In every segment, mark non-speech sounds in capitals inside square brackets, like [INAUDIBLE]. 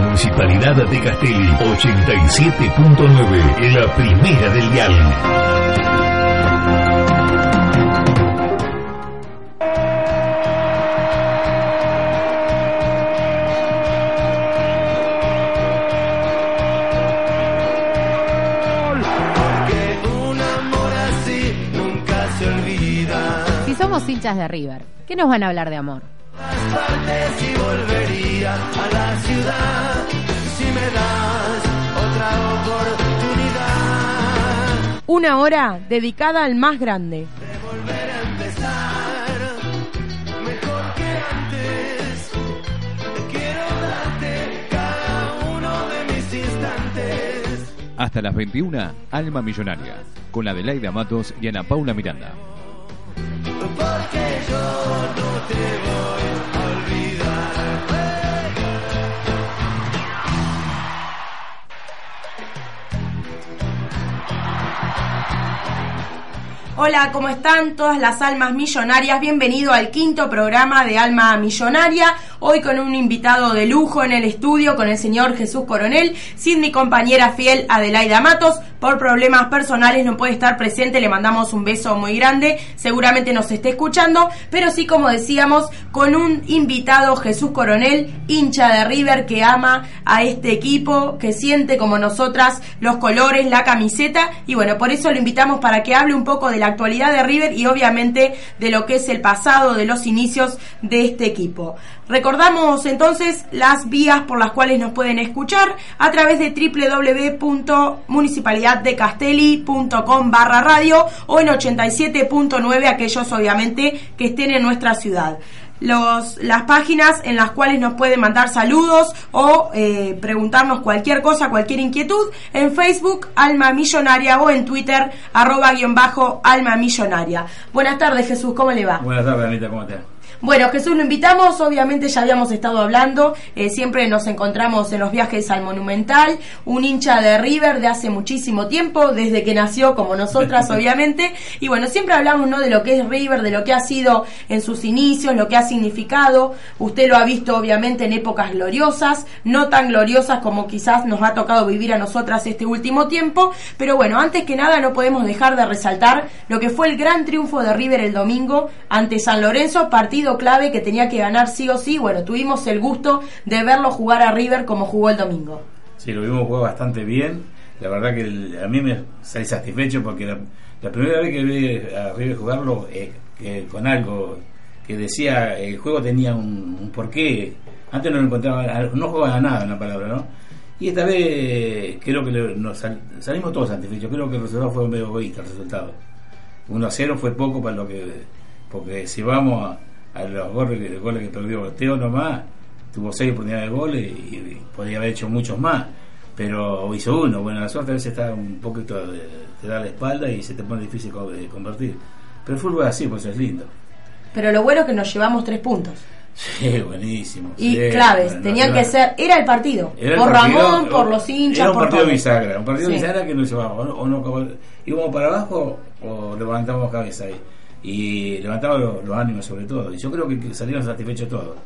Municipalidad de Castelli 87.9, la primera del dial. Hinchas de River, ¿qué nos van a hablar de amor? Y volvería a la ciudad si me das otra oportunidad Una hora dedicada al más grande. de volver a empezar mejor que antes. Quiero darte cada uno de mis instantes. Hasta las 21, Alma Millonaria, con Adelaida Matos y Ana Paula Miranda. Porque yo no te Hola, ¿cómo están todas las almas millonarias? Bienvenido al quinto programa de Alma Millonaria. Hoy con un invitado de lujo en el estudio, con el señor Jesús Coronel, sin mi compañera fiel Adelaida Matos. Por problemas personales no puede estar presente, le mandamos un beso muy grande. Seguramente nos esté escuchando, pero sí, como decíamos, con un invitado Jesús Coronel, hincha de River, que ama a este equipo, que siente como nosotras los colores, la camiseta. Y bueno, por eso lo invitamos para que hable un poco de la actualidad de River y obviamente de lo que es el pasado, de los inicios de este equipo. Recordamos entonces las vías por las cuales nos pueden escuchar a través de www.municipalidaddecastelli.com barra radio o en 87.9 aquellos obviamente que estén en nuestra ciudad. Los, las páginas en las cuales nos pueden mandar saludos o eh, preguntarnos cualquier cosa, cualquier inquietud, en Facebook Alma Millonaria o en Twitter arroba guion bajo Alma Millonaria. Buenas tardes Jesús, ¿cómo le va? Buenas tardes, Anita, ¿cómo te va? Bueno, Jesús, lo invitamos, obviamente ya habíamos estado hablando, eh, siempre nos encontramos en los viajes al Monumental, un hincha de River de hace muchísimo tiempo, desde que nació como nosotras, [LAUGHS] obviamente, y bueno, siempre hablamos ¿no? de lo que es River, de lo que ha sido en sus inicios, lo que ha significado, usted lo ha visto obviamente en épocas gloriosas, no tan gloriosas como quizás nos ha tocado vivir a nosotras este último tiempo, pero bueno, antes que nada no podemos dejar de resaltar lo que fue el gran triunfo de River el domingo ante San Lorenzo, partido clave que tenía que ganar sí o sí. Bueno, tuvimos el gusto de verlo jugar a River como jugó el domingo. Sí, lo vimos jugar bastante bien. La verdad que a mí me salí satisfecho porque la, la primera vez que vi a River jugarlo eh, con algo que decía el juego tenía un, un porqué. Antes no lo encontraba, no jugaba nada en la palabra, ¿no? Y esta vez creo que nos sal- salimos todos satisfechos. Creo que el resultado fue medio egoísta el resultado. 1 a 0 fue poco para lo que. Porque si vamos a, a los goles, los goles que perdió Teo nomás, tuvo seis oportunidades de goles y, y podría haber hecho muchos más. Pero hizo uno. Bueno, la suerte a veces está un poquito. de- te da la espalda y se te pone difícil de convertir. Pero el fútbol es así, pues es lindo. Pero lo bueno es que nos llevamos tres puntos. Sí, buenísimo. Y sí, claves, bueno, tenían que ser, era el partido. Era el por partido, Ramón, por los hinchas, Era un por partido todo. bisagra, un partido Sí. bisagra que no se va, o no, o no- íbamos para abajo o levantamos cabeza ahí. Y levantamos los, los ánimos sobre todo. Y yo creo que, salieron satisfechos todos.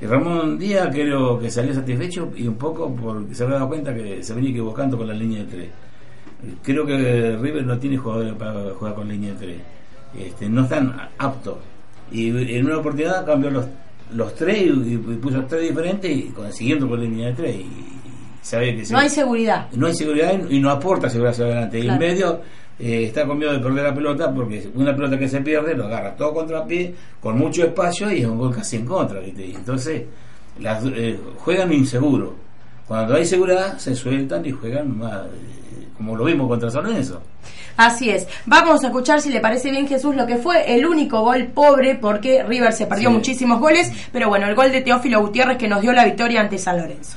Y Ramón Díaz creo que salió satisfecho y un poco porque se había dado cuenta que se venía equivocando con la línea de tres. Creo que River no tiene jugadores para jugar con línea de tres. Este, no están aptos. Y en una oportunidad cambió los, los tres y, y puso tres diferentes y consiguiendo con línea de tres. Y, y sabe que se- No hay seguridad. no hay seguridad y no aporta seguridad hacia adelante. Y en medio eh, está con miedo de perder la pelota porque una pelota que se pierde lo agarra todo contra pie, con mucho espacio y es un gol casi en contra. ¿viste? Y entonces las, eh, juegan inseguro. cuando hay seguridad se sueltan y juegan más, eh, como lo vimos contra San Lorenzo. Así es. Vamos a escuchar si le parece bien Jesús lo que fue el único gol pobre porque River se perdió Sí. muchísimos goles, pero bueno, el gol de Teófilo Gutiérrez que nos dio la victoria ante San Lorenzo.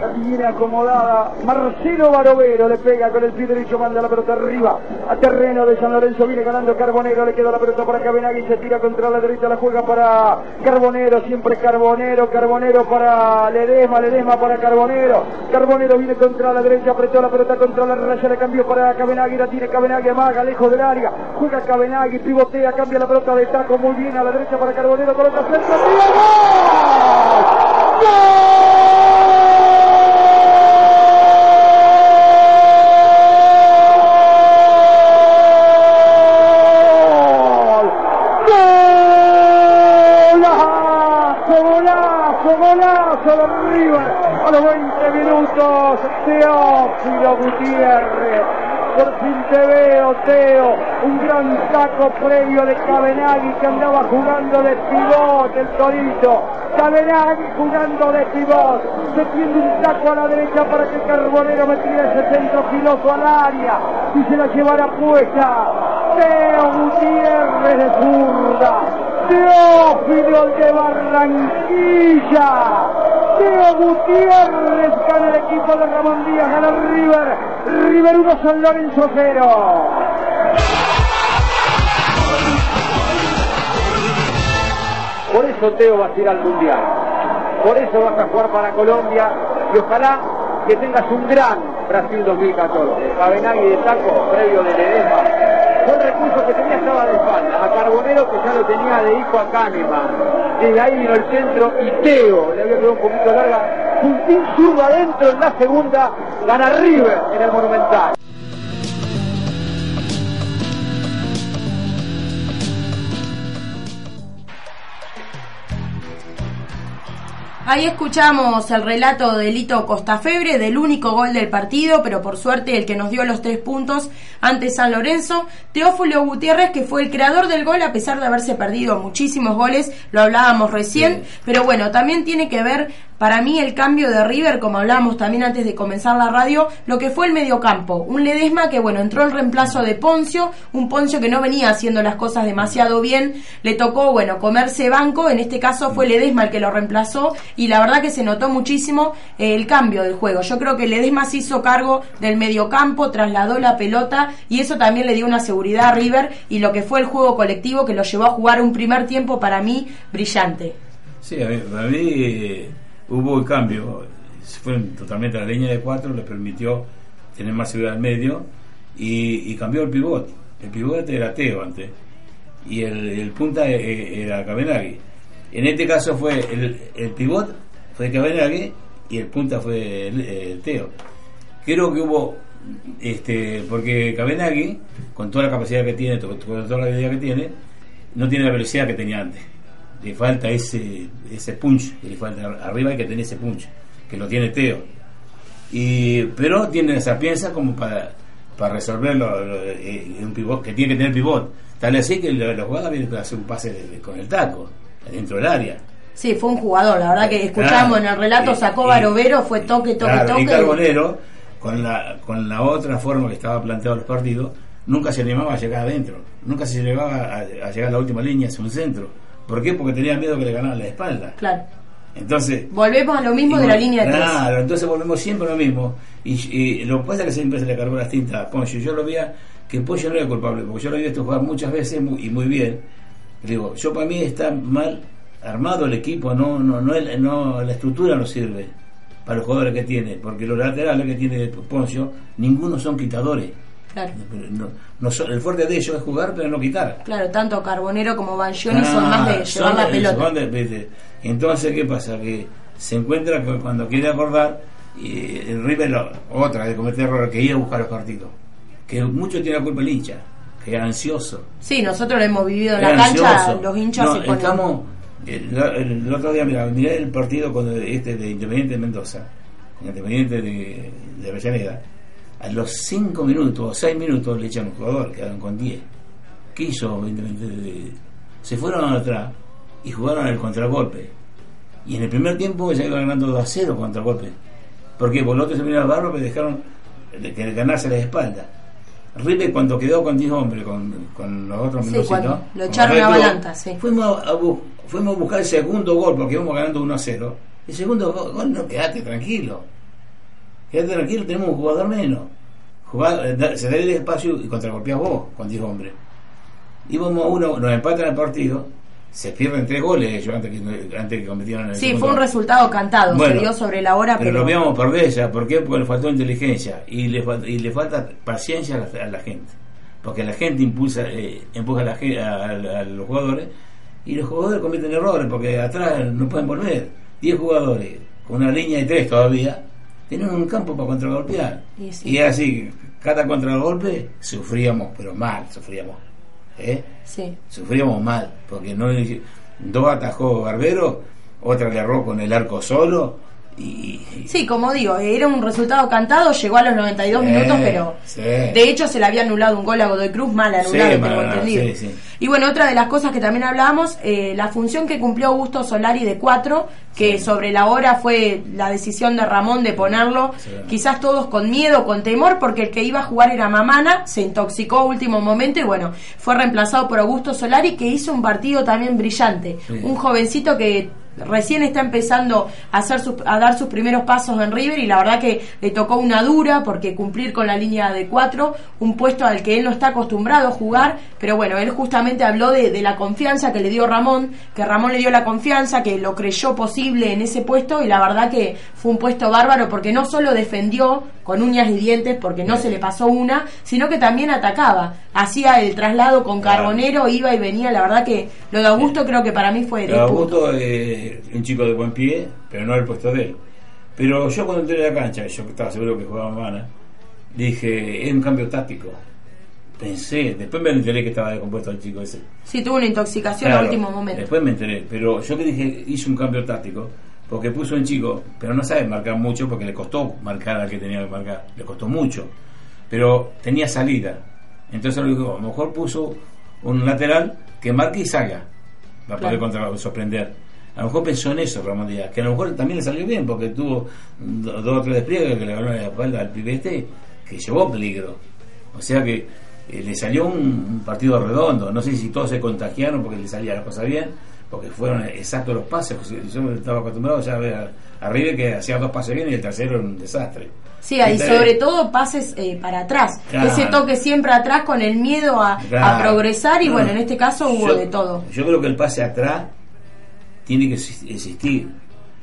La acomodada. Marcelo Barovero le pega con el pie derecho, manda la pelota arriba. A terreno de San Lorenzo viene ganando Carbonero. Le queda la pelota para Cabenagui. Se tira contra la derecha. La juega para Carbonero. Siempre Carbonero. Carbonero para Ledesma. Ledesma para Carbonero. Carbonero viene contra la derecha. Apretó la pelota contra la raya. Le cambió para Cabenagui. La tiene Cabenagui. Amaga lejos del área. Juega Cabenagui. Pivotea. Cambia la pelota de taco muy bien a la derecha para Carbonero. Coloca centro. ¡Gol! ¡Golazo, golazo, golazo de River! A los 20 minutos, Teófilo Gutiérrez. Por fin te veo, Teo. Un previo de Cabenagui que andaba jugando de pivot el Torito. Cabenagui jugando de pivot. Se tiende un saco a la derecha para que Carbonero metiera ese centro filoso al área y se la llevara puesta. Teo Gutiérrez de zurda. Teófilo de Barranquilla. Teo Gutiérrez gana el equipo de Ramón Díaz, gana River. River 1, San Lorenzo 0. Por eso Teo va a ir al Mundial. Por eso vas a jugar para Colombia y ojalá que tengas un gran Brasil 2014. Cabenagui de taco, previo de Ledesma. Fue el recurso que tenía estaba de espalda. A Carbonero que ya lo tenía de hijo a Kahneman. Desde ahí vino el centro y Teo le había quedado un poquito larga. Puntín zurdo adentro en la segunda. Gana River en el Monumental. Ahí escuchamos el relato de Lito Costafebre del único gol del partido, pero por suerte el que nos dio los tres puntos ante San Lorenzo. Teófilo Gutiérrez, que fue el creador del gol a pesar de haberse perdido muchísimos goles, lo hablábamos recién, pero bueno, también tiene que ver para mí el cambio de River, como hablábamos también antes de comenzar la radio, lo que fue el mediocampo. Un Ledesma que, bueno, entró en reemplazo de Poncio, un Poncio que no venía haciendo las cosas demasiado bien, le tocó, bueno, comerse banco, en este caso fue Ledesma el que lo reemplazó y la verdad que se notó muchísimo eh, el cambio del juego. Yo creo que Ledesma se hizo cargo del mediocampo, trasladó la pelota y eso también le dio una seguridad a River y lo que fue el juego colectivo que lo llevó a jugar un primer tiempo para mí brillante. Sí, a mí, para mí hubo el cambio. Fueron totalmente a la línea de cuatro, le permitió tener más seguridad al medio y, cambió el pivot. El pivot era Teo antes y el, punta eh, era Cabenagui. En este caso fue el, el pivot fue Cabenagui y el punta fue el, eh, Teo. Creo que hubo este porque Cabenagui con toda la capacidad que tiene, con toda la habilidad que tiene, no tiene la velocidad que tenía antes le falta ese ese punch que le falta arriba hay que tener ese punch que lo tiene Teo y pero tiene esa piensa como para para resolverlo lo- eh, un pivot que tiene que tener pivot tal así que la, la jugada viene a hacer un pase de- de- con el taco dentro del área Sí, fue un jugador, la verdad que escuchamos Claro. en el relato, sacó y- Barovero, fue toque, toque, Claro, toque. y Carbonero con la con la otra forma que estaba planteado los partidos nunca se animaba a llegar adentro nunca se llegaba a, a llegar a la última línea hacia un centro ¿por qué? porque tenía miedo que le ganaran la espalda Claro. entonces Volvemos a lo mismo de la línea de tres. Claro, entonces volvemos siempre a lo mismo. Y, y lo que pasa es que siempre se le cargó las tintas a Poncho. Yo lo veía que Poncho no era culpable, porque yo lo había visto jugar muchas veces muy- y muy bien. Digo, yo para mí está mal armado el equipo, no, no, no, el- no la estructura no sirve para los jugadores que tiene, porque los laterales que tiene Poncio, ninguno son quitadores. Claro. No, no son- el fuerte de ellos es jugar, pero no quitar. Claro, tanto Carbonero como Banchioni son Ah, más de llevar son la pelota. son de- de- entonces, ¿qué pasa? Que se encuentra que cuando quiere acordar, y el River, lo- otra de cometer errores, que ir a buscar los partidos. Que mucho tiene la culpa el hincha, que era ansioso. Sí, nosotros lo hemos vivido en la cancha, ansioso. los hinchas No, se ponen... estamos, el, el- el otro día, mira, miré el partido con este de Independiente de Mendoza, Independiente de, de Avellaneda. A los 5 minutos o 6 minutos le echan un jugador, quedaron con 10. ¿Qué hizo de- Se fueron atrás y jugaron el contragolpe. Y en el primer tiempo ya iba ganando 2 a 0 contra golpe. Porque por los otros se vinieron al barro, pero dejaron de que ganarse la espalda. River cuando quedó con 10 hombres, con, con los otros Sí, cuando lo echaron a Balanta, sí. Fuimos a, bu- fuimos a buscar el segundo gol porque íbamos ganando 1 a 0. El segundo go- gol, no, quedate tranquilo. Quedate tranquilo, tenemos un jugador menos. Eh, se da el espacio y contragolpeas vos con 10 hombres. Íbamos a uno, nos empatan el partido, se pierden tres goles ellos antes que, antes que cometieran el Sí, segundo fue un resultado cantado, Bueno, se dio sobre la hora, Pero pero, lo a perder ya, ¿por qué? Porque le faltó inteligencia y le, y le falta paciencia a la, a la gente. Porque la gente impulsa, eh, empuja a, la, a los jugadores y los jugadores cometen errores porque atrás no pueden volver. 10 jugadores con una línea de tres todavía tienen un campo para contragolpear. Y sí. Y así, cada contragolpe sufríamos, pero mal sufríamos. ¿eh? sí. sufríamos mal, porque no dos atajó Barbero, otra le erró con el arco solo y, Sí, como digo, era un resultado cantado, llegó a los 92 Sí, minutos, pero sí. de hecho se le había anulado un gol a Godoy Cruz, mal anulado, Sí, tengo entendido. Y bueno, otra de las cosas que también hablábamos, eh, la función que cumplió Augusto Solari de 4, que sobre la hora fue la decisión de Ramón de ponerlo, quizás todos con miedo, con temor, porque el que iba a jugar era Mamana, se intoxicó a último momento y bueno, fue reemplazado por Augusto Solari, que hizo un partido también brillante. Un jovencito que recién está empezando a hacer a dar sus primeros pasos en River y la verdad que le tocó una dura porque cumplir con la línea de cuatro, un puesto al que él no está acostumbrado a jugar, pero bueno, él justamente habló de, de la confianza que le dio Ramón, que Ramón le dio la confianza, que lo creyó posible en ese puesto y la verdad que fue un puesto bárbaro porque no solo defendió con uñas y dientes porque no se le pasó una, sino que también atacaba, hacía el traslado con Claro. Carbonero, iba y venía, la verdad que lo de Augusto creo que para mí fue de. Augusto eh, un chico de buen pie, pero no el puesto de él. Pero yo cuando entré a la cancha, yo estaba seguro que jugaba Mana, dije, es un cambio táctico. Pensé, después me enteré que estaba descompuesto el chico ese. Sí, tuvo una intoxicación Claro, a último momento. Después me enteré, pero yo que dije, hice un cambio táctico, porque puso un chico, pero no sabe marcar mucho, porque le costó marcar al que tenía que marcar, le costó mucho, pero tenía salida. Entonces lo dijo, a lo mejor puso un lateral que marque y salga, para poder Claro. contra- sorprender. A lo mejor pensó en eso Ramón Díaz, que a lo mejor también le salió bien, porque tuvo do- dos o tres despliegues que le ganó la espalda al pibe este, que llevó peligro. O sea que eh, le salió un, un partido redondo. No sé si todos se contagiaron porque le salía la cosa bien, porque fueron exactos los pases. Yo estaba acostumbrado ya a ver a, a River que hacía dos pases bien y el tercero era un desastre. Sí, y sobre todo pases eh, para atrás. Claro. Ese toque siempre atrás con el miedo a, progresar y No, bueno, en este caso hubo yo- de todo. Yo creo que el pase atrás tiene que exis- existir,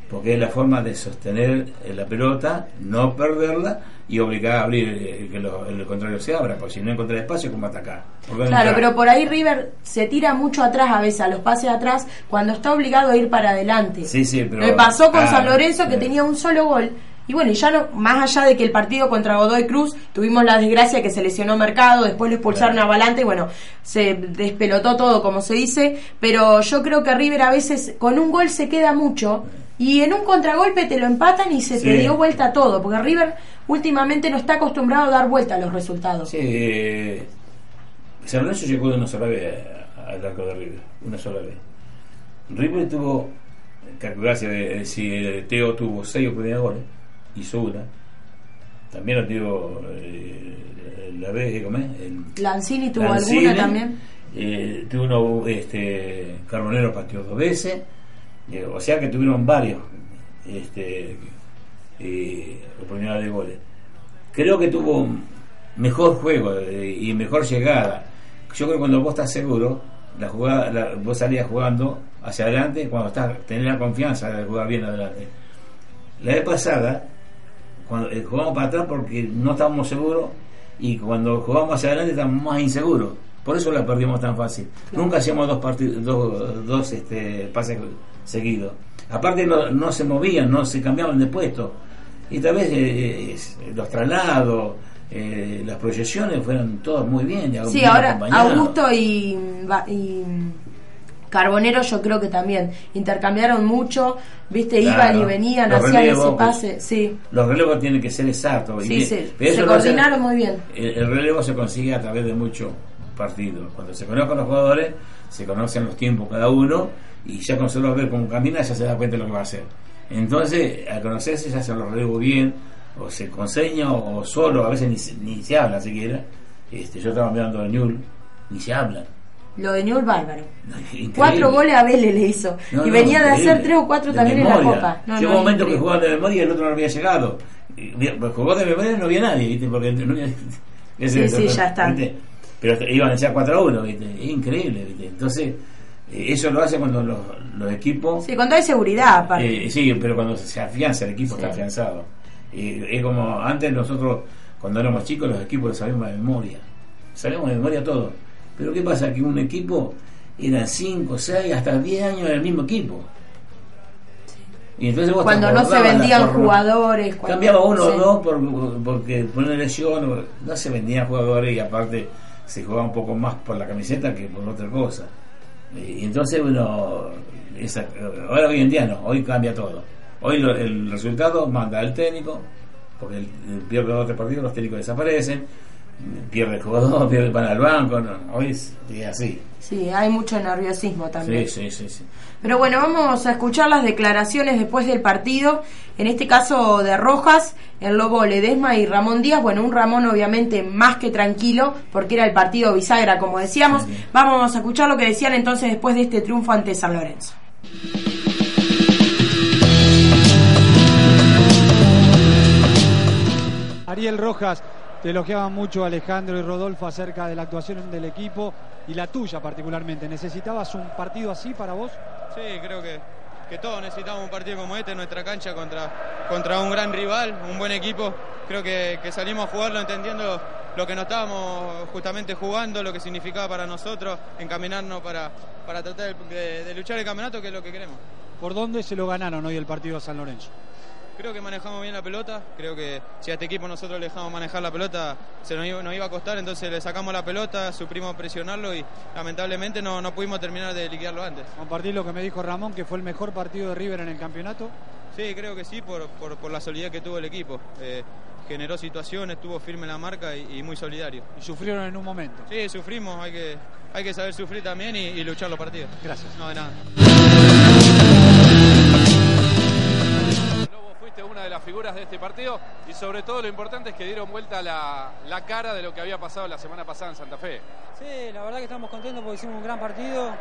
porque es la forma de sostener eh, la pelota, no perderla y obligar a abrir eh, que lo- el contrario se abra, porque si no encuentra espacio, ¿cómo atacar? ¿Por dónde Claro, entrar? pero por ahí River se tira mucho atrás a veces, a los pases atrás, cuando está obligado a ir para adelante. Sí, sí, pero- Me pasó con claro, San Lorenzo que sí. tenía un solo gol. Y bueno, y ya no, más allá de que el partido contra Godoy Cruz tuvimos la desgracia que se lesionó Mercado, después lo expulsaron a Valante y bueno, se despelotó todo como se dice, pero yo creo que River a veces con un gol se queda mucho y en un contragolpe te lo empatan y se te dio vuelta todo, porque River últimamente no está acostumbrado a dar vuelta a los resultados. Sí, eh, San Lorenzo llegó de una sola vez al arco de River, una sola vez. River tuvo, calcularse si eh, Teo tuvo seis oportunidades de goles, hizo una. También lo tuvo eh, la vez, ¿cómo es? El- Lanzini tuvo Lanzini, alguna también. eh, tuvo uno, este, Carbonero pateó dos veces, eh, o sea que tuvieron varios este, eh, oportunidades de goles. Creo que tuvo mejor juego eh, y mejor llegada. Yo creo que cuando vos estás seguro, la jugada, la- vos salías jugando hacia adelante cuando estás, tenés la confianza de jugar bien adelante. La vez pasada, cuando eh, jugamos para atrás porque no estábamos seguros y cuando jugamos hacia adelante estábamos más inseguros. Por eso la perdimos tan fácil. Nunca hacíamos dos partidos, dos, dos este, pases seguidos. Aparte no, no se movían, no se cambiaban de puesto. Y tal vez eh, es- los traslados, eh, las proyecciones fueron todas muy bien. y Sí, ahora. Augusto y, Carbonero yo creo que también intercambiaron mucho, viste, Claro. iban y venían, hacían relevos, ese pues, pase, sí, Los relevos tienen que ser exactos. y sí, bien. sí, Pero eso se hace- coordinaron muy bien. El, el relevo se consigue a través de muchos partidos. Cuando se conozcan los jugadores, se conocen los tiempos cada uno y ya con solo ver cómo camina ya se da cuenta de lo que va a hacer. Entonces, al conocerse ya se lo relevo bien, o se conseña, o, solo, a veces ni, se- ni se habla siquiera. Este, yo estaba mirando a Newell, ni se habla. Lo de Newell Bárbaro. Increíble. Cuatro goles a Vélez le hizo. No, y no, venía de hacer tres o cuatro De también en memoria. la Copa. No, Llegó un momento que increíble. jugaba de memoria y el otro no había llegado. Pues, jugó de memoria y no había nadie, ¿viste? Porque no había- [LAUGHS] Sí, sí, ya está. Pero iban a echar 4 a 1, ¿viste? Increíble, ¿viste? Entonces, eso lo hace cuando los, los equipos. Sí, con toda seguridad, aparte. Eh, sí, pero cuando se afianza el equipo está afianzado. Y es como antes nosotros, cuando éramos chicos, los equipos los sabíamos de memoria. Sabíamos de memoria todo. Pero ¿qué pasa? Que un equipo eran 5, 6, hasta 10 años del mismo equipo. Y entonces vos te Cuando no se vendían jugadores. cuando- Cambiaba uno sí. o dos por, porque por una lesión, no se vendían jugadores y aparte se jugaba un poco más por la camiseta que por otra cosa. Y entonces, esa- ahora hoy en día no, hoy cambia todo. Hoy lo- el resultado manda al técnico, porque el, el pierde dos o tres partidos, los técnicos desaparecen, pierde el jugador, [LAUGHS] pierde, van al banco, no, hoy es, es así. Sí, hay mucho nerviosismo también. Sí, sí, sí, sí. Pero bueno, vamos a escuchar las declaraciones después del partido, en este caso de Rojas, el Lobo Ledesma y Ramón Díaz. Bueno, un Ramón obviamente más que tranquilo, porque era el partido bisagra, como decíamos. Vamos a escuchar lo que decían entonces después de este triunfo ante San Lorenzo. Ariel Rojas, te elogiaban mucho Alejandro y Rodolfo acerca de la actuación del equipo y la tuya particularmente. ¿Necesitabas un partido así para vos? Sí, creo que, que todos necesitamos un partido como este en nuestra cancha contra, contra un gran rival, un buen equipo. Creo que, que salimos a jugarlo entendiendo lo que nos estábamos justamente jugando, lo que significaba para nosotros, encaminarnos para, para tratar de, de luchar el campeonato, que es lo que queremos. ¿Por dónde se lo ganaron hoy el partido a San Lorenzo? Creo que manejamos bien la pelota, creo que si a este equipo nosotros le dejamos manejar la pelota se nos iba, nos iba a costar, entonces le sacamos la pelota, suprimos presionarlo y lamentablemente no, no pudimos terminar de liquidarlo antes. Compartir lo que me dijo Ramón, que fue el mejor partido de River en el campeonato. Sí, creo que sí, por, por, por la solidez que tuvo el equipo. Eh, generó situaciones, estuvo firme en la marca y, y muy solidario. Y sufrieron en un momento. Sí, sufrimos, hay que, hay que saber sufrir también y, y luchar los partidos. Gracias. No, de nada. Fuiste una de las figuras de este partido y sobre todo lo importante es que dieron vuelta la, la cara de lo que había pasado la semana pasada en Santa Fe. Sí, la verdad que estamos contentos porque hicimos un gran partido.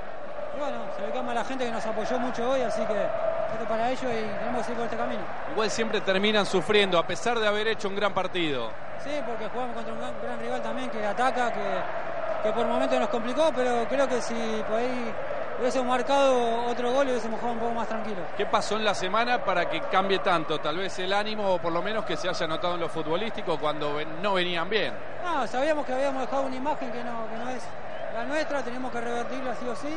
Y bueno, se le cama a la gente que nos apoyó mucho hoy, así que esto para ellos y tenemos que seguir por este camino. Igual siempre terminan sufriendo a pesar de haber hecho un gran partido. Sí, porque jugamos contra un gran, gran rival también que ataca, que, que por momentos nos complicó, pero creo que si por ahí hubiésemos marcado otro gol y hubiésemos jugado un poco más tranquilo. ¿Qué pasó en la semana para que cambie tanto? Tal vez el ánimo o por lo menos que se haya notado en lo futbolístico cuando ven- no venían bien. No, sabíamos que habíamos dejado una imagen que no, que no es la nuestra, teníamos que revertirla sí o sí.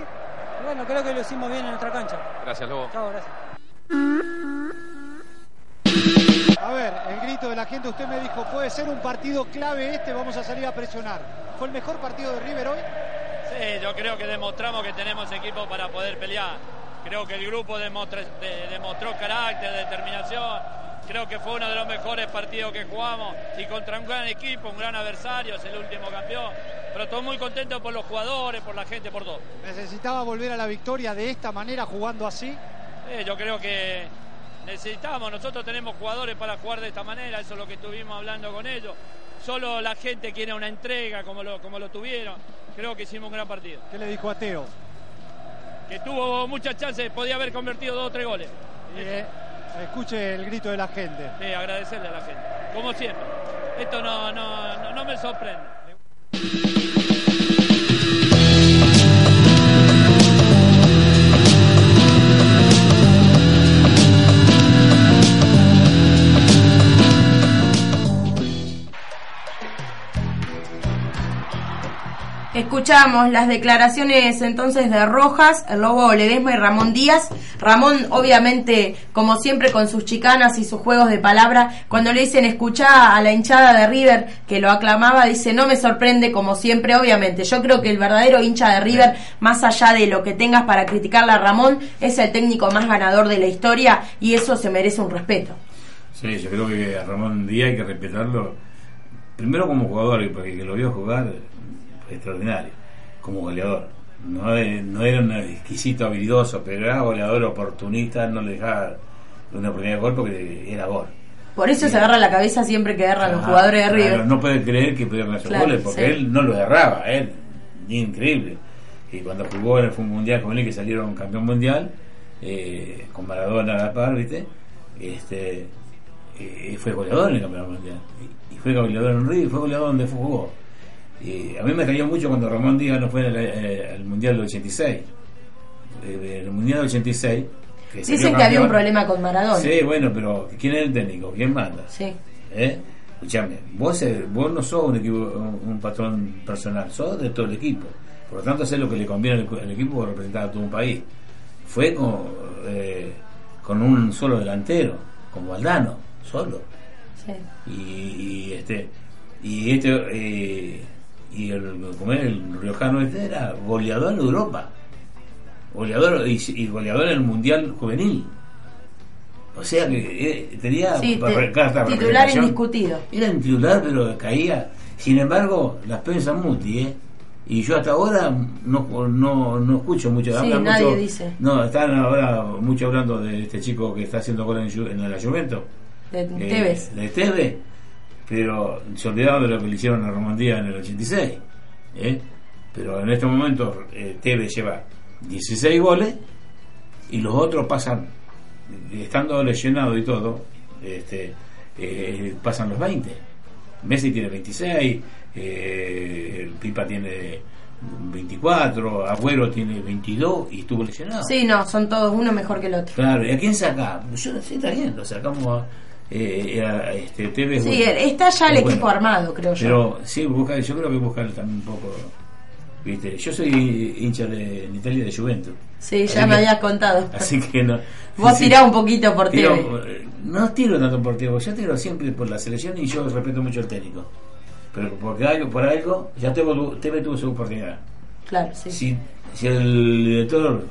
Y bueno, creo que lo hicimos bien en nuestra cancha. Gracias, Lobo. Chao, gracias. A ver, el grito de la gente, usted me dijo, puede ser un partido clave este, vamos a salir a presionar. ¿Fue el mejor partido de River hoy? Sí, yo creo que demostramos que tenemos equipo para poder pelear. Creo que el grupo demostró, de- demostró carácter, determinación. Creo que fue uno de los mejores partidos que jugamos y contra un gran equipo, un gran adversario, es el último campeón. Pero estoy muy contento por los jugadores, por la gente, por todo. ¿Necesitaba volver a la victoria de esta manera, jugando así? Eh, yo creo que necesitamos, nosotros tenemos jugadores para jugar de esta manera, eso es lo que estuvimos hablando con ellos. Solo la gente quiere una entrega como lo, como lo tuvieron. Creo que hicimos un gran partido. ¿Qué le dijo a Teo? Que tuvo muchas chances, podía haber convertido dos o tres goles. Eh, escuche el grito de la gente. Sí, agradecerle a la gente, como siempre. Esto no, no, no, no me sorprende. Escuchamos las declaraciones entonces de Rojas, el Lobo Ledesma y Ramón Díaz. Ramón, obviamente, como siempre, con sus chicanas y sus juegos de palabra, cuando le dicen escuchá a la hinchada de River que lo aclamaba, dice no me sorprende, como siempre, obviamente. Yo creo que el verdadero hincha de River, más allá de lo que tengas para criticarle a Ramón, es el técnico más ganador de la historia y eso se merece un respeto. Sí, yo creo que a Ramón Díaz hay que respetarlo. Primero como jugador, porque que lo vio jugar extraordinario, como goleador. no, no era un exquisito habilidoso, pero era goleador oportunista, no le dejaba una oportunidad de gol porque era gol. Por eso se agarra la cabeza siempre que erran los jugadores de River. claro, no puede creer que pudieron hacer Claro, goles porque sí. él no lo erraba, él, increíble. Y cuando jugó en el Fútbol Mundial con él, que salieron campeón mundial, eh, con Maradona a la par, ¿viste? Este, eh, fue goleador en el campeonato mundial. Y, y fue goleador en River, fue goleador donde jugó. Y a mí me cayó mucho cuando Ramón Díaz no fue en el, eh, al Mundial del 86. Eh, el Mundial del 86. que salió Dicen que había un problema con Maradona. Sí, bueno, pero ¿quién es el técnico? ¿Quién manda? Sí. ¿Eh? Escuchame, vos, eh, vos no sos un, equipo, un, un patrón personal, sos de todo el equipo. Por lo tanto, hacer lo que le conviene al, al equipo para representar a todo un país. Fue con, eh, con un solo delantero, con Valdano, solo. Sí. Y, y este, y este, eh, y el, como es, el riojano este era goleador en Europa. Goleador y, y goleador en el Mundial Juvenil. O sea que eh, tenía Sí, te- titular indiscutido. Era un titular, pero caía. Sin embargo, las pensas Muti, ¿eh? Y yo hasta ahora no, no, no escucho mucho. Sí, nadie mucho- dice. No, están ahora mucho hablando de este chico que está haciendo gol en, en la Juventus. De Eh, Tevez. de Tevez, pero se olvidaron de lo que le hicieron a Ramón Díaz en el 86. ¿eh? Pero en este momento eh, Tevez lleva 16 goles y los otros pasan, estando lesionado y todo, este, eh, pasan los 20. Messi tiene 26, eh, el Pipa tiene 24, Agüero tiene 22 y estuvo lesionado. Sí, no, son todos uno mejor que el otro. Claro, ¿y a quién saca? Yo sé, está bien, lo sacamos a, eh, este, Tevez. Sí, bueno. está ya el bueno. equipo armado, creo yo. Pero sí, busca, yo creo que buscar también un poco. ¿viste? Yo soy hincha de, en Italia de Juventus. Sí, ya me habías contado. Así que no. [LAUGHS] Vos sí, tirás un poquito por Tevez. eh, No tiro tanto por Tevez, yo tiro siempre por la selección y yo respeto mucho al técnico. Pero porque algo, por algo, ya Tevez, Tevez tuvo su oportunidad. Claro, sí. Si, si el director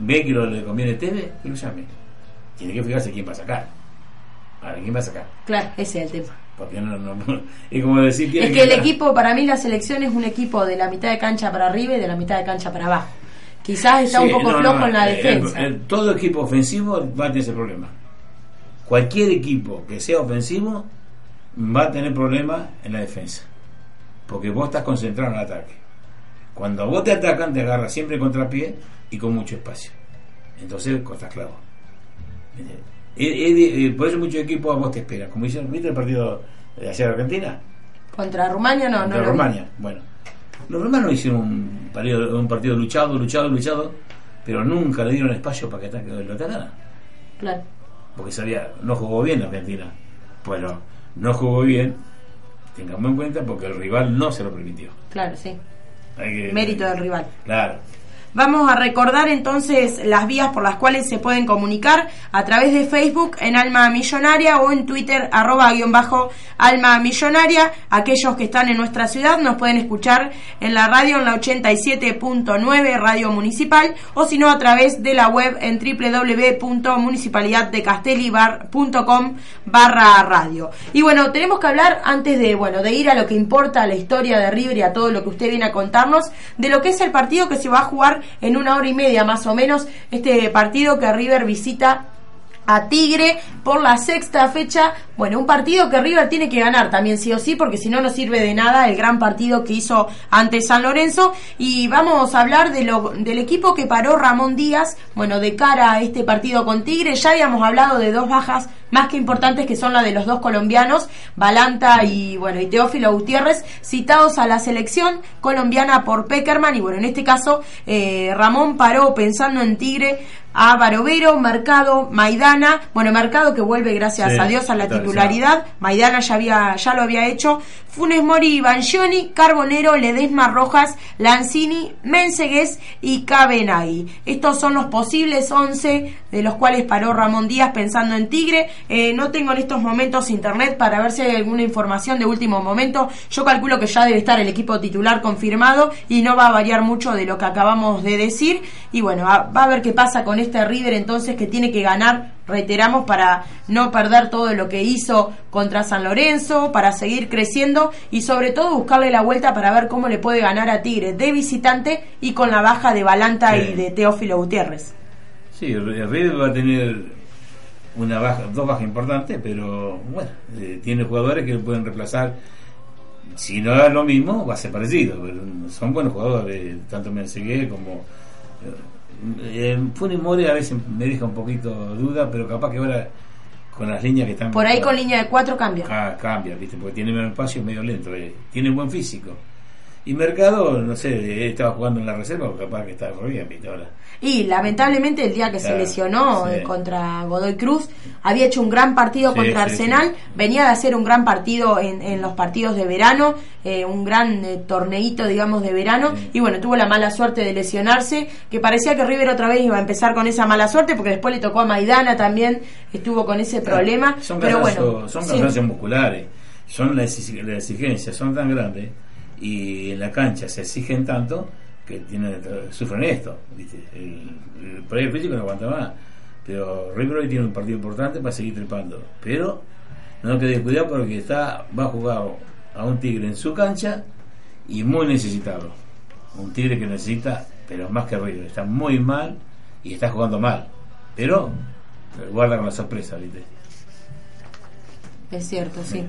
ve que lo, le conviene Tevez, que lo llame. Tiene que fijarse quién va a sacar. ¿Quién va a sacar? Claro, ese es el tema. Porque no, no, no- es como decir tiene Es que el equipo, para mí la selección es un equipo de la mitad de cancha para arriba y de la mitad de cancha para abajo. Quizás está Sí, un poco no, flojo en la eh, defensa. eh, todo equipo ofensivo va a tener ese problema. Cualquier equipo que sea ofensivo va a tener problemas en la defensa. Porque vos estás concentrado en el ataque. Cuando vos te atacan, te agarras siempre contrapié y con mucho espacio. Entonces, costas clavo. Por eso muchos equipos a vos te esperan. Como hicieron, ¿viste el partido de ayer Argentina? Contra Rumania no, no Contra vi. Rumania. Bueno, los romanos hicieron un partido, un partido luchado, luchado, luchado, pero nunca le dieron espacio para que ataque, lo atacara. Claro. Porque sabía, no jugó bien la Argentina. Bueno, no jugó bien, tengamos en cuenta, porque el rival no se lo permitió. Claro, sí. Hay que- Mérito del rival. Claro. Vamos a recordar entonces las vías por las cuales se pueden comunicar a través de Facebook en Alma Millonaria o en Twitter arroba guion bajo Alma Millonaria. Aquellos que están en nuestra ciudad nos pueden escuchar en la radio en la 87.9 Radio Municipal o si no a través de la web en www.municipalidaddecastellibar.com barra radio. Y bueno, tenemos que hablar antes de, bueno, de ir a lo que importa a la historia de River y a todo lo que usted viene a contarnos, de lo que es el partido que se va a jugar en una hora y media más o menos, este partido que River visita a Tigre por la sexta fecha. Bueno, un partido que River tiene que ganar también sí o sí, porque si no no sirve de nada el gran partido que hizo ante San Lorenzo. Y vamos a hablar de lo, del equipo que paró Ramón Díaz, bueno, de cara a este partido con Tigre. Ya habíamos hablado de dos bajas más que importantes que son la de los dos colombianos, Balanta y bueno, y Teófilo Gutiérrez, citados a la selección colombiana por Peckerman. Y bueno, en este caso, eh, Ramón paró pensando en Tigre a Barovero, Mercado, Maidana, bueno, Mercado que vuelve gracias Sí, a Dios a la titularidad, Maidana ya había ya lo había hecho, Funes Mori, Bangioni, Carbonero, Ledesma Rojas, Lanzini, Mensegués y Cabenagui. Estos son los posibles 11 de los cuales paró Ramón Díaz pensando en Tigre, Eh, no tengo en estos momentos internet para ver si hay alguna información de último momento. Yo calculo que ya debe estar el equipo titular confirmado y no va a variar mucho de lo que acabamos de decir. Y bueno, va, va a ver qué pasa con este River entonces que tiene que ganar, reiteramos, para no perder todo lo que hizo contra San Lorenzo, para seguir creciendo y sobre todo buscarle la vuelta para ver cómo le puede ganar a Tigre de visitante y con la baja de Balanta Sí. y de Teófilo Gutiérrez. Sí, River va a tener una baja, dos bajas importantes, pero bueno, eh, tiene jugadores que pueden reemplazar. Si no da lo mismo, va a ser parecido, pero son buenos jugadores, tanto Mensegué como. Eh, Funes Mori a veces me deja un poquito duda, pero capaz que ahora con las líneas que están. Por ahí con línea de cuatro cambia. Ah, cambia, ¿viste? Porque tiene menos espacio y medio lento. eh. Tiene buen físico. Y Mercado, no sé, estaba jugando en la reserva, porque capaz que está re bien, ¿viste? Ahora. Y lamentablemente el día que se lesionó sí. contra Godoy Cruz, había hecho un gran partido Sí, contra sí, Arsenal, venía de hacer un gran partido en, en los partidos de verano, eh, un gran eh, torneito, digamos, de verano, y bueno, tuvo la mala suerte de lesionarse, que parecía que River otra vez iba a empezar con esa mala suerte, porque después le tocó a Maidana también, estuvo con ese problema, Son pero bueno, son musculares, son las exigencias son tan grandes y en la cancha se exigen tanto que tienen sufren esto, ¿viste? El, el físico no aguanta más, pero River tiene un partido importante para seguir trepando, pero no que descuidar porque está va a jugar a un Tigre en su cancha y muy necesitado, un Tigre que necesita, pero más que River, está muy mal y está jugando mal, pero guarda con la sorpresa, ¿viste? Es cierto, sí.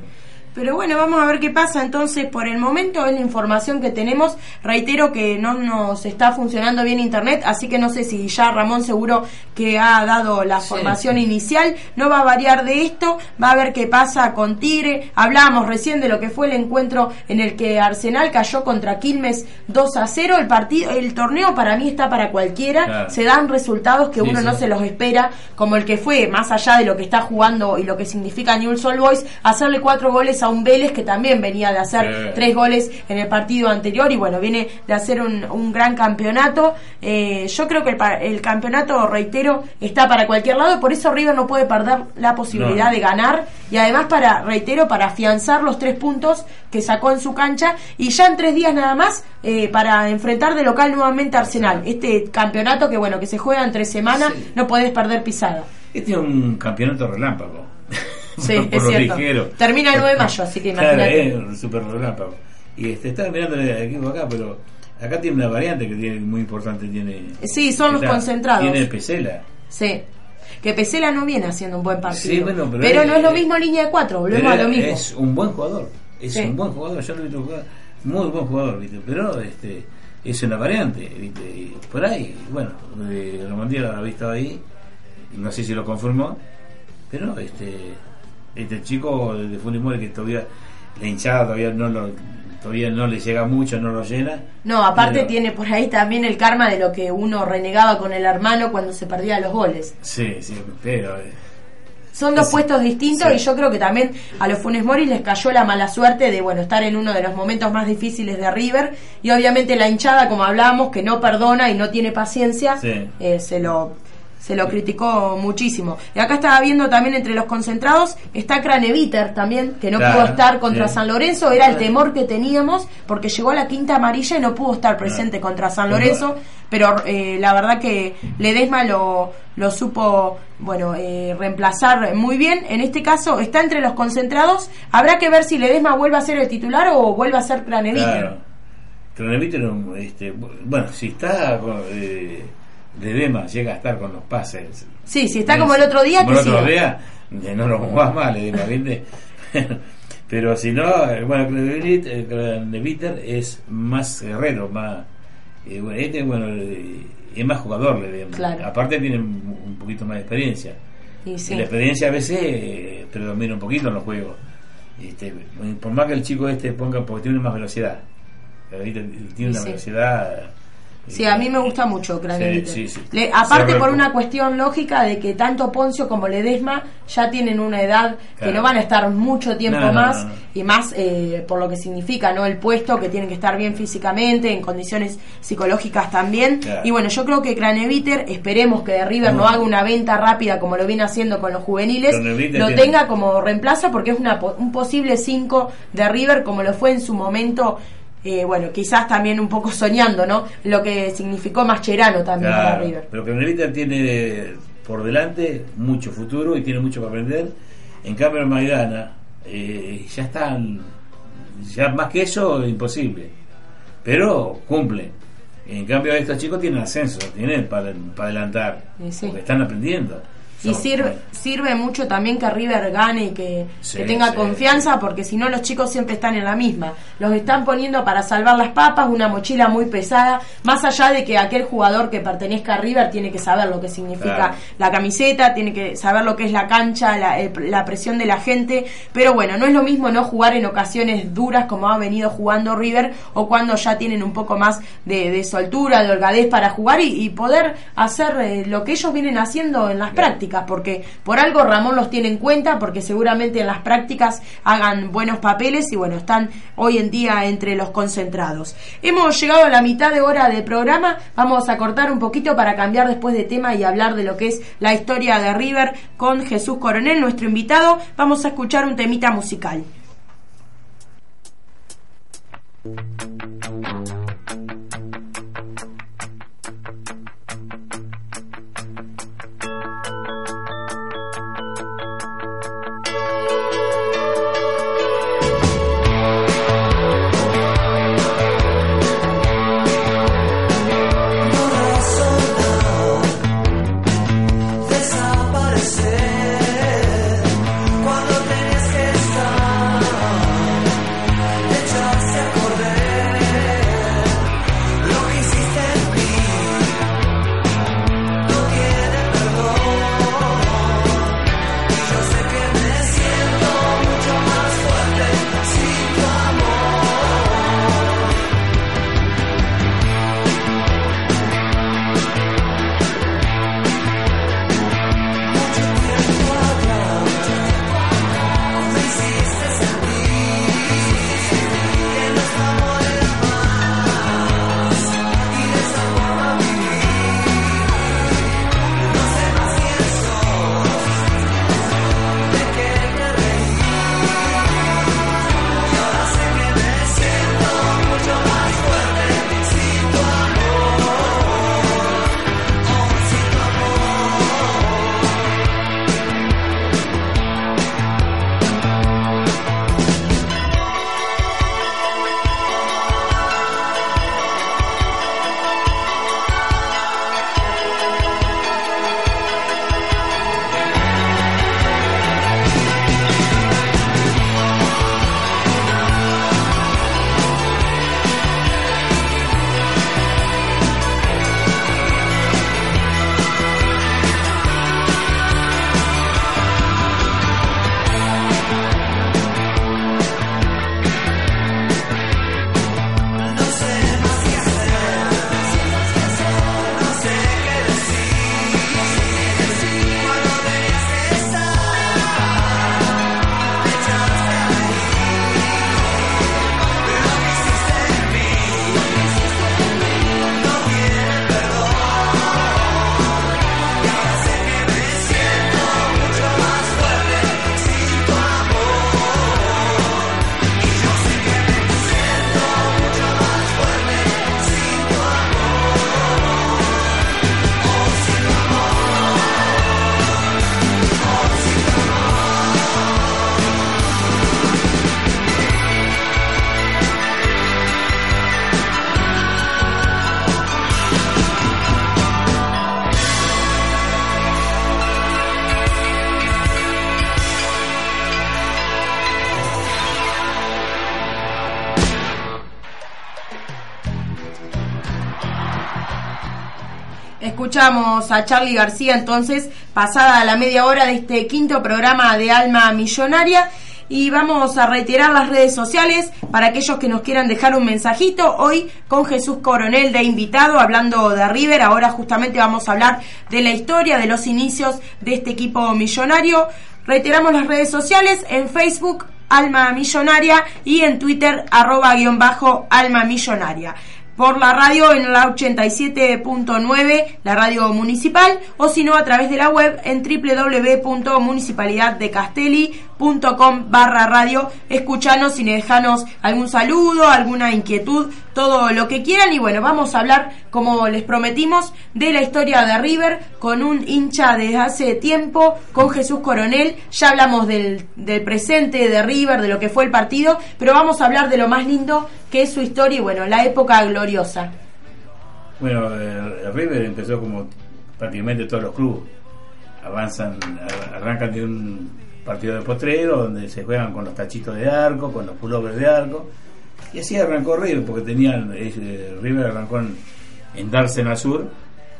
Pero bueno, vamos a ver qué pasa. Entonces, por el momento es la información que tenemos. Reitero que no nos está funcionando bien Internet, así que no sé si ya Ramón seguro que ha dado la formación inicial. No va a variar de esto. Va a ver qué pasa con Tigre. Hablábamos recién de lo que fue el encuentro en el que Arsenal cayó contra Quilmes 2 a 0. El partido, el torneo para mí está para cualquiera. Claro. Se dan resultados que Sí, uno sí. no se los espera, como el que fue, más allá de lo que está jugando y lo que significa Newell's Old Boys, hacerle cuatro goles a un Vélez que también venía de hacer tres goles en el partido anterior y bueno, viene de hacer un, un gran campeonato. Eh, yo creo que el, el campeonato, reitero, está para cualquier lado por eso River no puede perder la posibilidad No. de ganar y además para, reitero, para afianzar los tres puntos que sacó en su cancha y ya en tres días nada más eh, para enfrentar de local nuevamente a Arsenal. Este campeonato que bueno, que se juega en tres semanas, no podés perder pisada. Este es un campeonato relámpago. Sí, Por es lo cierto. ligero. Termina el 9 de mayo, así que Claro, imagínate. es un super relámpago. Y este, estaba mirando el equipo acá, pero acá tiene una variante que tiene muy importante. tiene Sí, son los está- concentrados. Tiene Pesela. Sí. Que Pesela no viene haciendo un buen partido. Sí, bueno, pero es- no es lo mismo línea de cuatro, volvemos Pero a lo mismo. Es un buen jugador. Es Sí. un buen jugador. Yo lo he visto jugar. Muy buen jugador, ¿viste? Pero este, es una variante, ¿viste? Y por ahí, bueno, eh, Romandía lo ha visto ahí. No sé si lo confirmó. Pero este, este chico de Funes Mori que todavía la hinchada todavía no lo todavía no le llega mucho, no lo llena. No, aparte Pero- tiene por ahí también el karma de lo que uno renegaba con el hermano cuando se perdía los goles. Sí, sí, pero eh, Son dos puestos distintos Sí. y yo creo que también a los Funes Mori les cayó la mala suerte de bueno estar en uno de los momentos más difíciles de River y obviamente la hinchada, como hablábamos, que no perdona y no tiene paciencia, Sí. eh, se lo se lo criticó muchísimo. Y acá estaba viendo también entre los concentrados, está Craneviter también, que no Claro, pudo estar contra. San Lorenzo, era el temor que teníamos, porque llegó a la quinta amarilla y no pudo estar presente contra San Lorenzo, pero eh, la verdad que Ledesma lo, lo supo bueno eh, reemplazar muy bien. En este caso está entre los concentrados, habrá que ver si Ledesma vuelve a ser el titular o vuelve a ser Craneviter. Claro. Croneviter, este, bueno, si está eh, de Dema, llega a estar con los pases. Sí, si está como el otro día, como que el otro día, no lo jugás mal, Ledema, ¿viste? [LAUGHS] Pero si no, eh, bueno, eh, Croneviter es más guerrero, más. eh, bueno, este, bueno, eh, es más jugador, Ledema. Claro. Aparte, tiene un poquito más de experiencia. Y sí. La experiencia a veces eh, predomina un poquito en los juegos. Este, por más que el chico este ponga, porque tiene más velocidad. Tiene una sí. velocidad Sí, a mí me gusta mucho Craneviter. Sí, sí, sí. Le- aparte por una cuestión lógica de que tanto Poncio como Ledesma ya tienen una edad que no van a estar mucho tiempo No, más no, no. y más eh, por lo que significa no el puesto que tienen que estar bien físicamente en condiciones psicológicas también Claro. y bueno yo creo que Craneviter esperemos que de River no, haga una venta rápida como lo viene haciendo con los juveniles Craneviter lo tiene- tenga como reemplazo porque es una, un posible 5 de River como lo fue en su momento eh, bueno, quizás también un poco soñando, ¿no? Lo que significó Mascherano también para Claro, River. pero Craneviter tiene por delante mucho futuro y tiene mucho para aprender. En cambio, en Maidana eh, ya están, ya más que eso, imposible. Pero cumplen. En cambio, estos chicos tienen ascenso, tienen para, para adelantar, sí. porque están aprendiendo. Y sirve, sirve mucho también que River gane y que, Sí, que tenga sí. confianza, porque si no los chicos siempre están en la misma. Los están poniendo para salvar las papas, una mochila muy pesada, más allá de que aquel jugador que pertenezca a River tiene que saber lo que significa Claro. la camiseta, tiene que saber lo que es la cancha, la, el- la presión de la gente, pero bueno, no es lo mismo no jugar en ocasiones duras como ha venido jugando River o cuando ya tienen un poco más de, de soltura, de holgadez para jugar y, y poder hacer eh, lo que ellos vienen haciendo en las prácticas, porque por algo Ramón los tiene en cuenta, porque seguramente en las prácticas hagan buenos papeles y bueno, están hoy en día entre los concentrados. Hemos llegado a la mitad de hora del programa, vamos a cortar un poquito para cambiar después de tema y hablar de lo que es la historia de River con Jesús Coronel, nuestro invitado. Vamos a escuchar un temita musical. Escuchamos a Charlie García entonces, pasada la media hora de este quinto programa de Alma Millonaria. Y vamos a reiterar las redes sociales para aquellos que nos quieran dejar un mensajito. Hoy con Jesús Coronel de invitado, hablando de River. Ahora justamente vamos a hablar de la historia, de los inicios de este equipo millonario. Reiteramos las redes sociales en Facebook, Alma Millonaria, y en Twitter, arroba guion bajo Alma Millonaria por la radio en la 87.9, la radio municipal, o si no a través de la web en www.municipalidaddecastelli.com barra radio. Escuchanos y dejanos algún saludo, alguna inquietud, todo lo que quieran. Y bueno, vamos a hablar, como les prometimos, de la historia de River con un hincha desde hace tiempo, con Jesús Coronel. Ya hablamos del, del presente de River, de lo que fue el partido, pero vamos a hablar de lo más lindo que es su historia y bueno, la época gloriosa. Bueno, eh, River empezó como prácticamente todos los clubes. Avanzan, ar- arrancan de un partido de potrero donde se juegan con los tachitos de arco, con los pullovers de arco. Y así arrancó River, porque tenían, eh, River arrancó en, en Dársena Sur,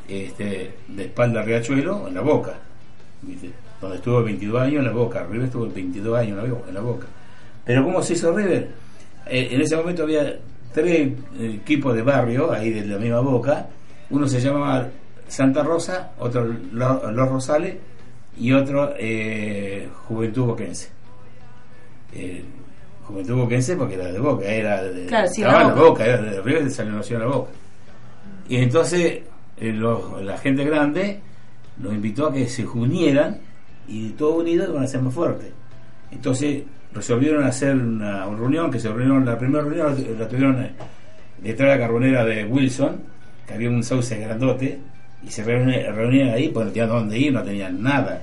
este, de espalda a Riachuelo, en la Boca. Donde estuvo 22 años en la Boca. River estuvo 22 años en la, Boca. Pero ¿cómo se hizo River? Eh, en ese momento había tres eh, equipos de barrio, ahí de la misma Boca. Uno se llamaba Santa Rosa, otro Lo- Los Rosales y otro eh, Juventud Boquense. Eh, Juventud Boquense porque era de Boca, era de, Claro, sí, la en la Boca. Boca, era de River se nació en la Boca. Y entonces eh, los- la gente grande los invitó a que se unieran y todos unidos iban a ser más fuertes. Entonces resolvieron hacer una, una reunión, que se reunieron, la primera reunión la, la tuvieron detrás de la carbonera de Wilson, que había un sauce grandote, y se reunieron ahí porque no tenían dónde ir, no tenían nada.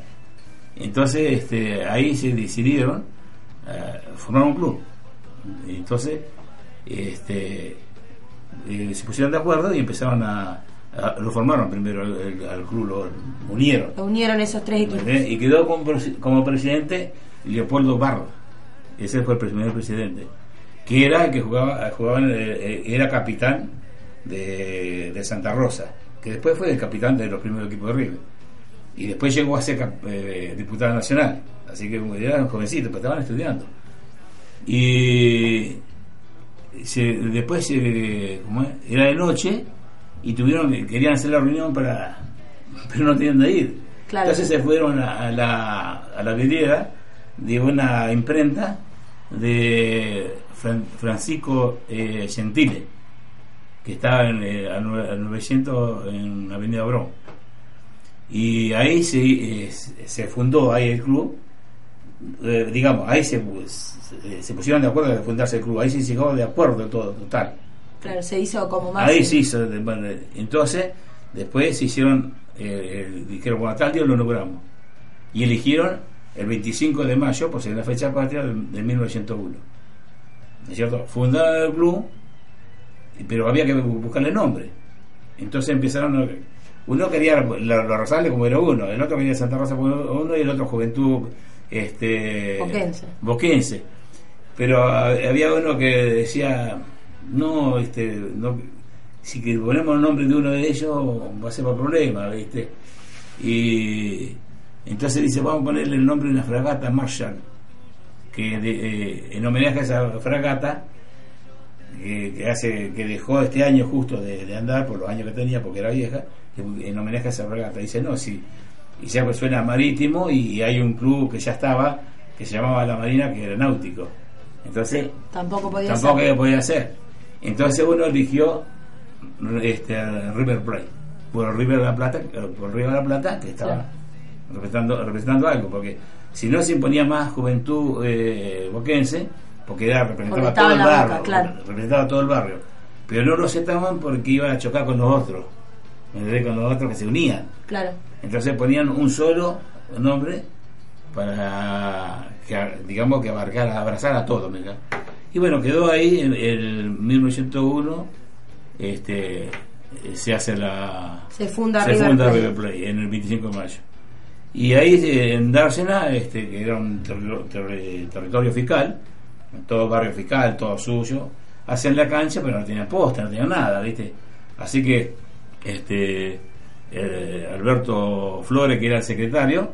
Entonces este, ahí se decidieron eh, formar un club. Entonces este, eh, se pusieron de acuerdo y empezaron a, a- lo formaron primero el- el- al club, lo unieron. Lo unieron esos tres equipos. Y quedó como, presi- como presidente Leopoldo Barro. Ese fue el primer presidente. Que era el que jugaba, jugaba eh, era capitán de, de Santa Rosa. Que después fue el capitán de los primeros equipos de River. Y después llegó a ser eh, diputado nacional. Así que eran jovencitos, pero estaban estudiando. Y se- después se- ¿cómo es? era de noche y tuvieron que querían hacer la reunión para [LAUGHS] pero no tenían de ir Claro. entonces se fueron a, a la a la vidriera de una imprenta de Fran- Francisco eh, Gentile que estaba en eh, al 900 en Avenida Brón y ahí se, eh, se fundó ahí el club eh, digamos, ahí se, se, se pusieron de acuerdo de fundarse el club, ahí se llegó de acuerdo todo, total. Claro, se hizo como más. Ahí sí, hizo, entonces, después se hicieron, eh, eh, dijeron, bueno, tal día lo logramos. Y eligieron el 25 de mayo, por ser la fecha patria de, de 1901. ¿No es cierto? Fundaron el club, pero había que bu- buscarle nombre. Entonces empezaron, uno quería los Rosales como era uno, el otro quería Santa Rosa como uno y el otro Juventud este Boquense. Boquense. Pero ah, había uno que decía, no, este, no, si que ponemos el nombre de uno de ellos va a ser más problema, ¿viste? Y entonces dice, vamos a ponerle el nombre de una fragata Marshall, que de- eh, en homenaje a esa fragata, que, que hace que dejó este año justo de, de andar por los años que tenía porque era vieja que en homenaje a esa fragata dice no si y ya pues suena marítimo y, hay un club que ya estaba que se llamaba la Marina que era náutico entonces Tampoco podía tampoco ser. podía ser entonces uno eligió este River Plate por River de la Plata por River de la Plata que estaba representando representando algo porque si no se imponía más juventud eh, boquense porque era representaba Porque todo el Boca, barrio claro. representaba todo el barrio pero no lo aceptaban porque iba a chocar con los otros con los otros que se unían Claro. entonces ponían un solo nombre para que, digamos que abarcara, abrazar a todos. ¿verdad? Y bueno, quedó ahí en el 1901, este, se hace la... Se funda se River funda Plate. River Plate en el 25 de mayo. Y ahí eh, en Dársena, este, que era un terri- terri- territorio fiscal, todo barrio fiscal, todo suyo, hacen la cancha, pero no tenían posta, no tenían nada, ¿viste? Así que este eh, Alberto Flores, que era el secretario,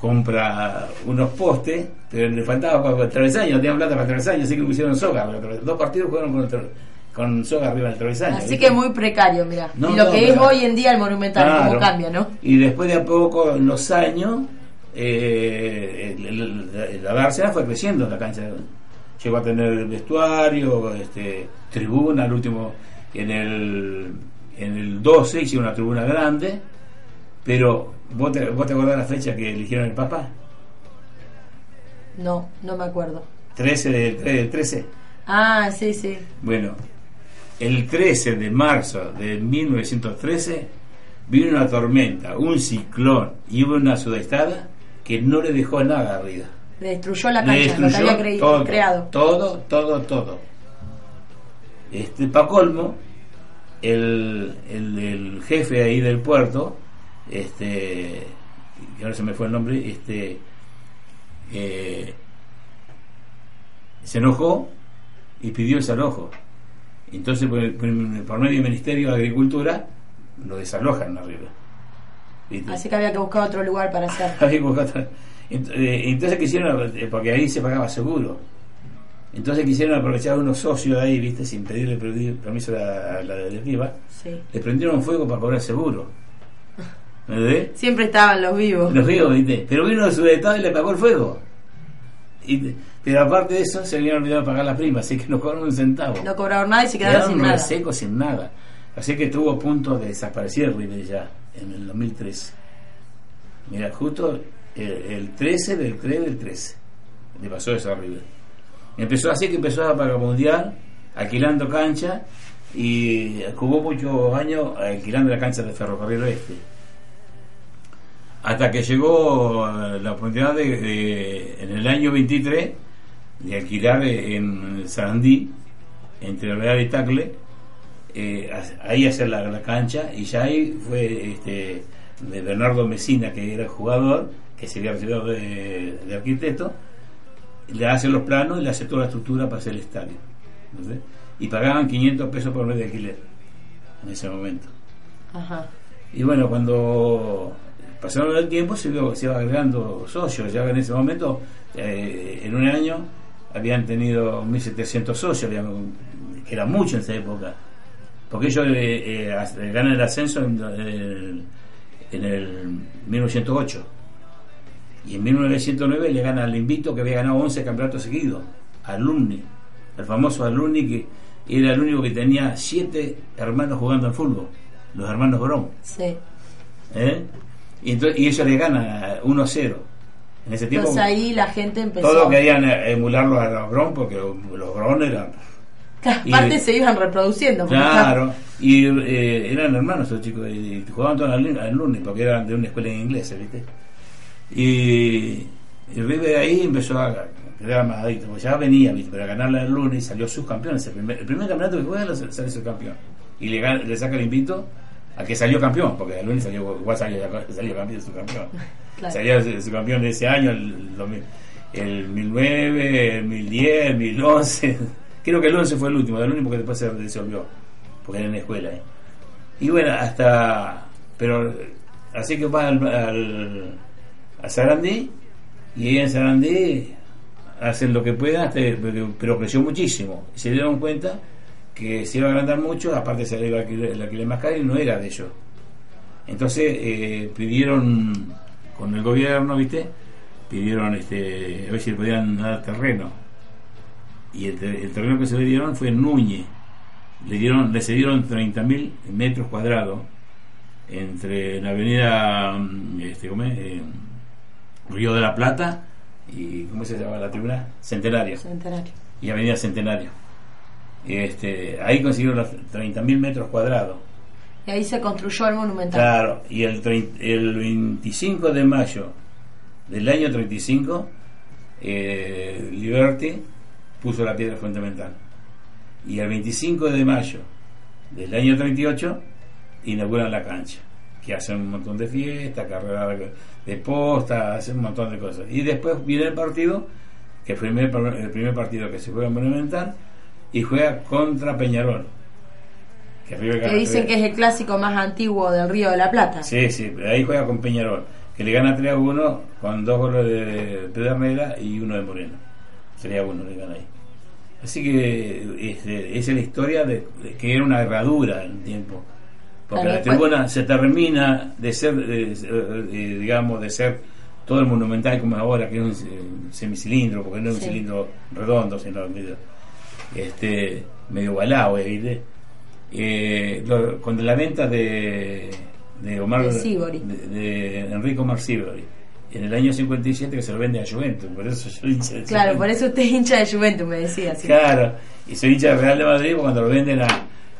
compra unos postes, pero le faltaba para el travesaño, no tenían plata para travesaño, así que pusieron soga. pero Dos partidos jugaron con, el con soga arriba del travesaño. Así ¿viste? que muy precario, mira. No, y lo no, que es hoy en día el Monumental, Claro. cómo cambia, ¿no? Y después de a poco, en los años, eh, el- el- el- la Dársena fue creciendo la cancha. Llegó a tener vestuario, este, tribuna, al último, en el, en el 12 hicieron una tribuna grande, pero ¿vos te, vos te acordás la fecha que eligieron el Papa? No, no me acuerdo. 13 del, del 13. Ah, sí, sí. Bueno, el 13 de marzo de 1913 vino una tormenta, un ciclón y hubo una sudestada que no le dejó nada arriba. Le destruyó la cancha, lo que destruyó había creído, todo, creado. todo, todo, todo. Este, pa' colmo, el, el, el jefe ahí del puerto, este, que ahora se me fue el nombre, este, eh, se enojó y pidió el desalojo. Entonces, por, por- por medio del Ministerio de Agricultura, lo desalojan arriba. ¿Viste? Así que había que buscar otro lugar para hacer. [LAUGHS] Había que buscar eh, Entonces quisieron, eh, porque ahí se pagaba seguro. Entonces quisieron aprovechar a unos socios ahí, viste, sin pedirle permiso a la, directiva. Sí. Le prendieron fuego para cobrar seguro. ¿Me entendés? Siempre estaban los vivos. Los vio, viste. Pero vino su estado y le pagó el fuego. Y- pero aparte de eso, se habían olvidado pagar la prima, así que no cobraron un centavo. No cobraron nada y se quedaron sin nada. secos sin nada. Así que estuvo a punto de desaparecer River ya en el 2013. Mira, justo el, el 13 del 3 del 13 le pasó eso a River. Empezó así que empezó a mundial, alquilando cancha y jugó muchos años alquilando la cancha de Ferrocarril Oeste. Hasta que llegó eh, la oportunidad de, en el año 23 de alquilar en Sarandí, entre Real y Tacle, eh, ahí hacer la, la cancha y ya ahí fue este, de Bernardo Mesina que era jugador que se había recibido de, de arquitecto le hace los planos y le hace toda la estructura para hacer el estadio y pagaban 500 pesos por mes de alquiler en ese momento. Ajá. y bueno cuando pasaron el tiempo se, iba- se iba agregando socios. Ya en ese momento eh, en un año habían tenido 1700 socios que era mucho en esa época. Porque ellos eh, eh, ganan el ascenso en el 1908 y en 1909 le gana al Invito que había ganado 11 campeonatos seguidos al Alumni el famoso Alumni que era el único que tenía 7 hermanos jugando al fútbol los hermanos Brom Sí. ¿eh? y, entonces, y ellos le ganan 1-0 en ese tiempo Entonces ahí la gente empezó. todos querían eh, emularlo a los Brom porque los Brom eran y- Aparte se iban reproduciendo. Claro, y eh, eran hermanos esos chicos, y jugaban todos al, al lunes porque eran de una escuela en inglés, ¿viste? Y, y River ahí empezó a quedar más adicto, porque ya venía, ¿viste? Pero a ganarle al lunes y salió subcampeón. El primer, el primer campeonato que juega sale subcampeón. Y le, saca el invito a que salió campeón, porque el lunes salió, igual salió, salió campeón, subcampeón. [LAUGHS] Claro. Salió subcampeón de ese año, el, 2000 el 1009, el 1010, el 1011. [LAUGHS] Creo que el 11 fue el último, el único que después se disolvió, porque era en la escuela. ¿eh? Y bueno, hasta. Pero. Así que va al, al- a Sarandí, y en Sarandí hacen lo que puedan, hasta- pero, creció muchísimo. Y se dieron cuenta que se iba a agrandar mucho, aparte se iba el alquiler más caro y no era de ellos. Entonces eh, pidieron con el gobierno, ¿viste? Pidieron este, a ver si le podían dar terreno. Y el, te- el terreno que se le dieron fue en Núñez. Le dieron, le cedieron 30.000 metros cuadrados entre la avenida mm, este. Eh, Río de la Plata y ¿cómo se llama la tribuna? Centenario Centenario. y Avenida Centenario. Este, ahí consiguieron los 30.000 metros cuadrados. Y ahí se construyó el monumental. Claro, y el, el 25 de mayo del año 35, eh, Liberty puso la piedra fundamental. Y el 25 de mayo del año 38, inauguran la cancha, que hacen un montón de fiestas, carrera de- posta, hacen un montón de cosas. Y después viene el partido, que fue el primer, el primer partido que se juega en Monumental, y juega contra Peñarol. Que dicen que es el clásico más antiguo del Río de la Plata. Sí, sí, ahí juega con Peñarol. que le gana 3 a 1 con dos goles de Pedernera y uno de Moreno. 3 a 1 le gana ahí. Así que este, esa es la historia de, de que era una herradura en un tiempo. Porque la tribuna se termina de ser, de- de- digamos, de ser todo el monumental como es ahora, que es un, eh, semicilindro, porque no es un cilindro redondo, sino medio, este, medio ovalado, ¿eh? ¿viste? Eh, lo- con la venta de, de Omar De de, de Enrico Omar en el año 57 que se lo vende a Juventus, por eso soy hincha de Claro, Juventus. por eso usted es hincha de Juventus, me decía. sí. Claro, y soy hincha del Real de Madrid cuando lo venden a,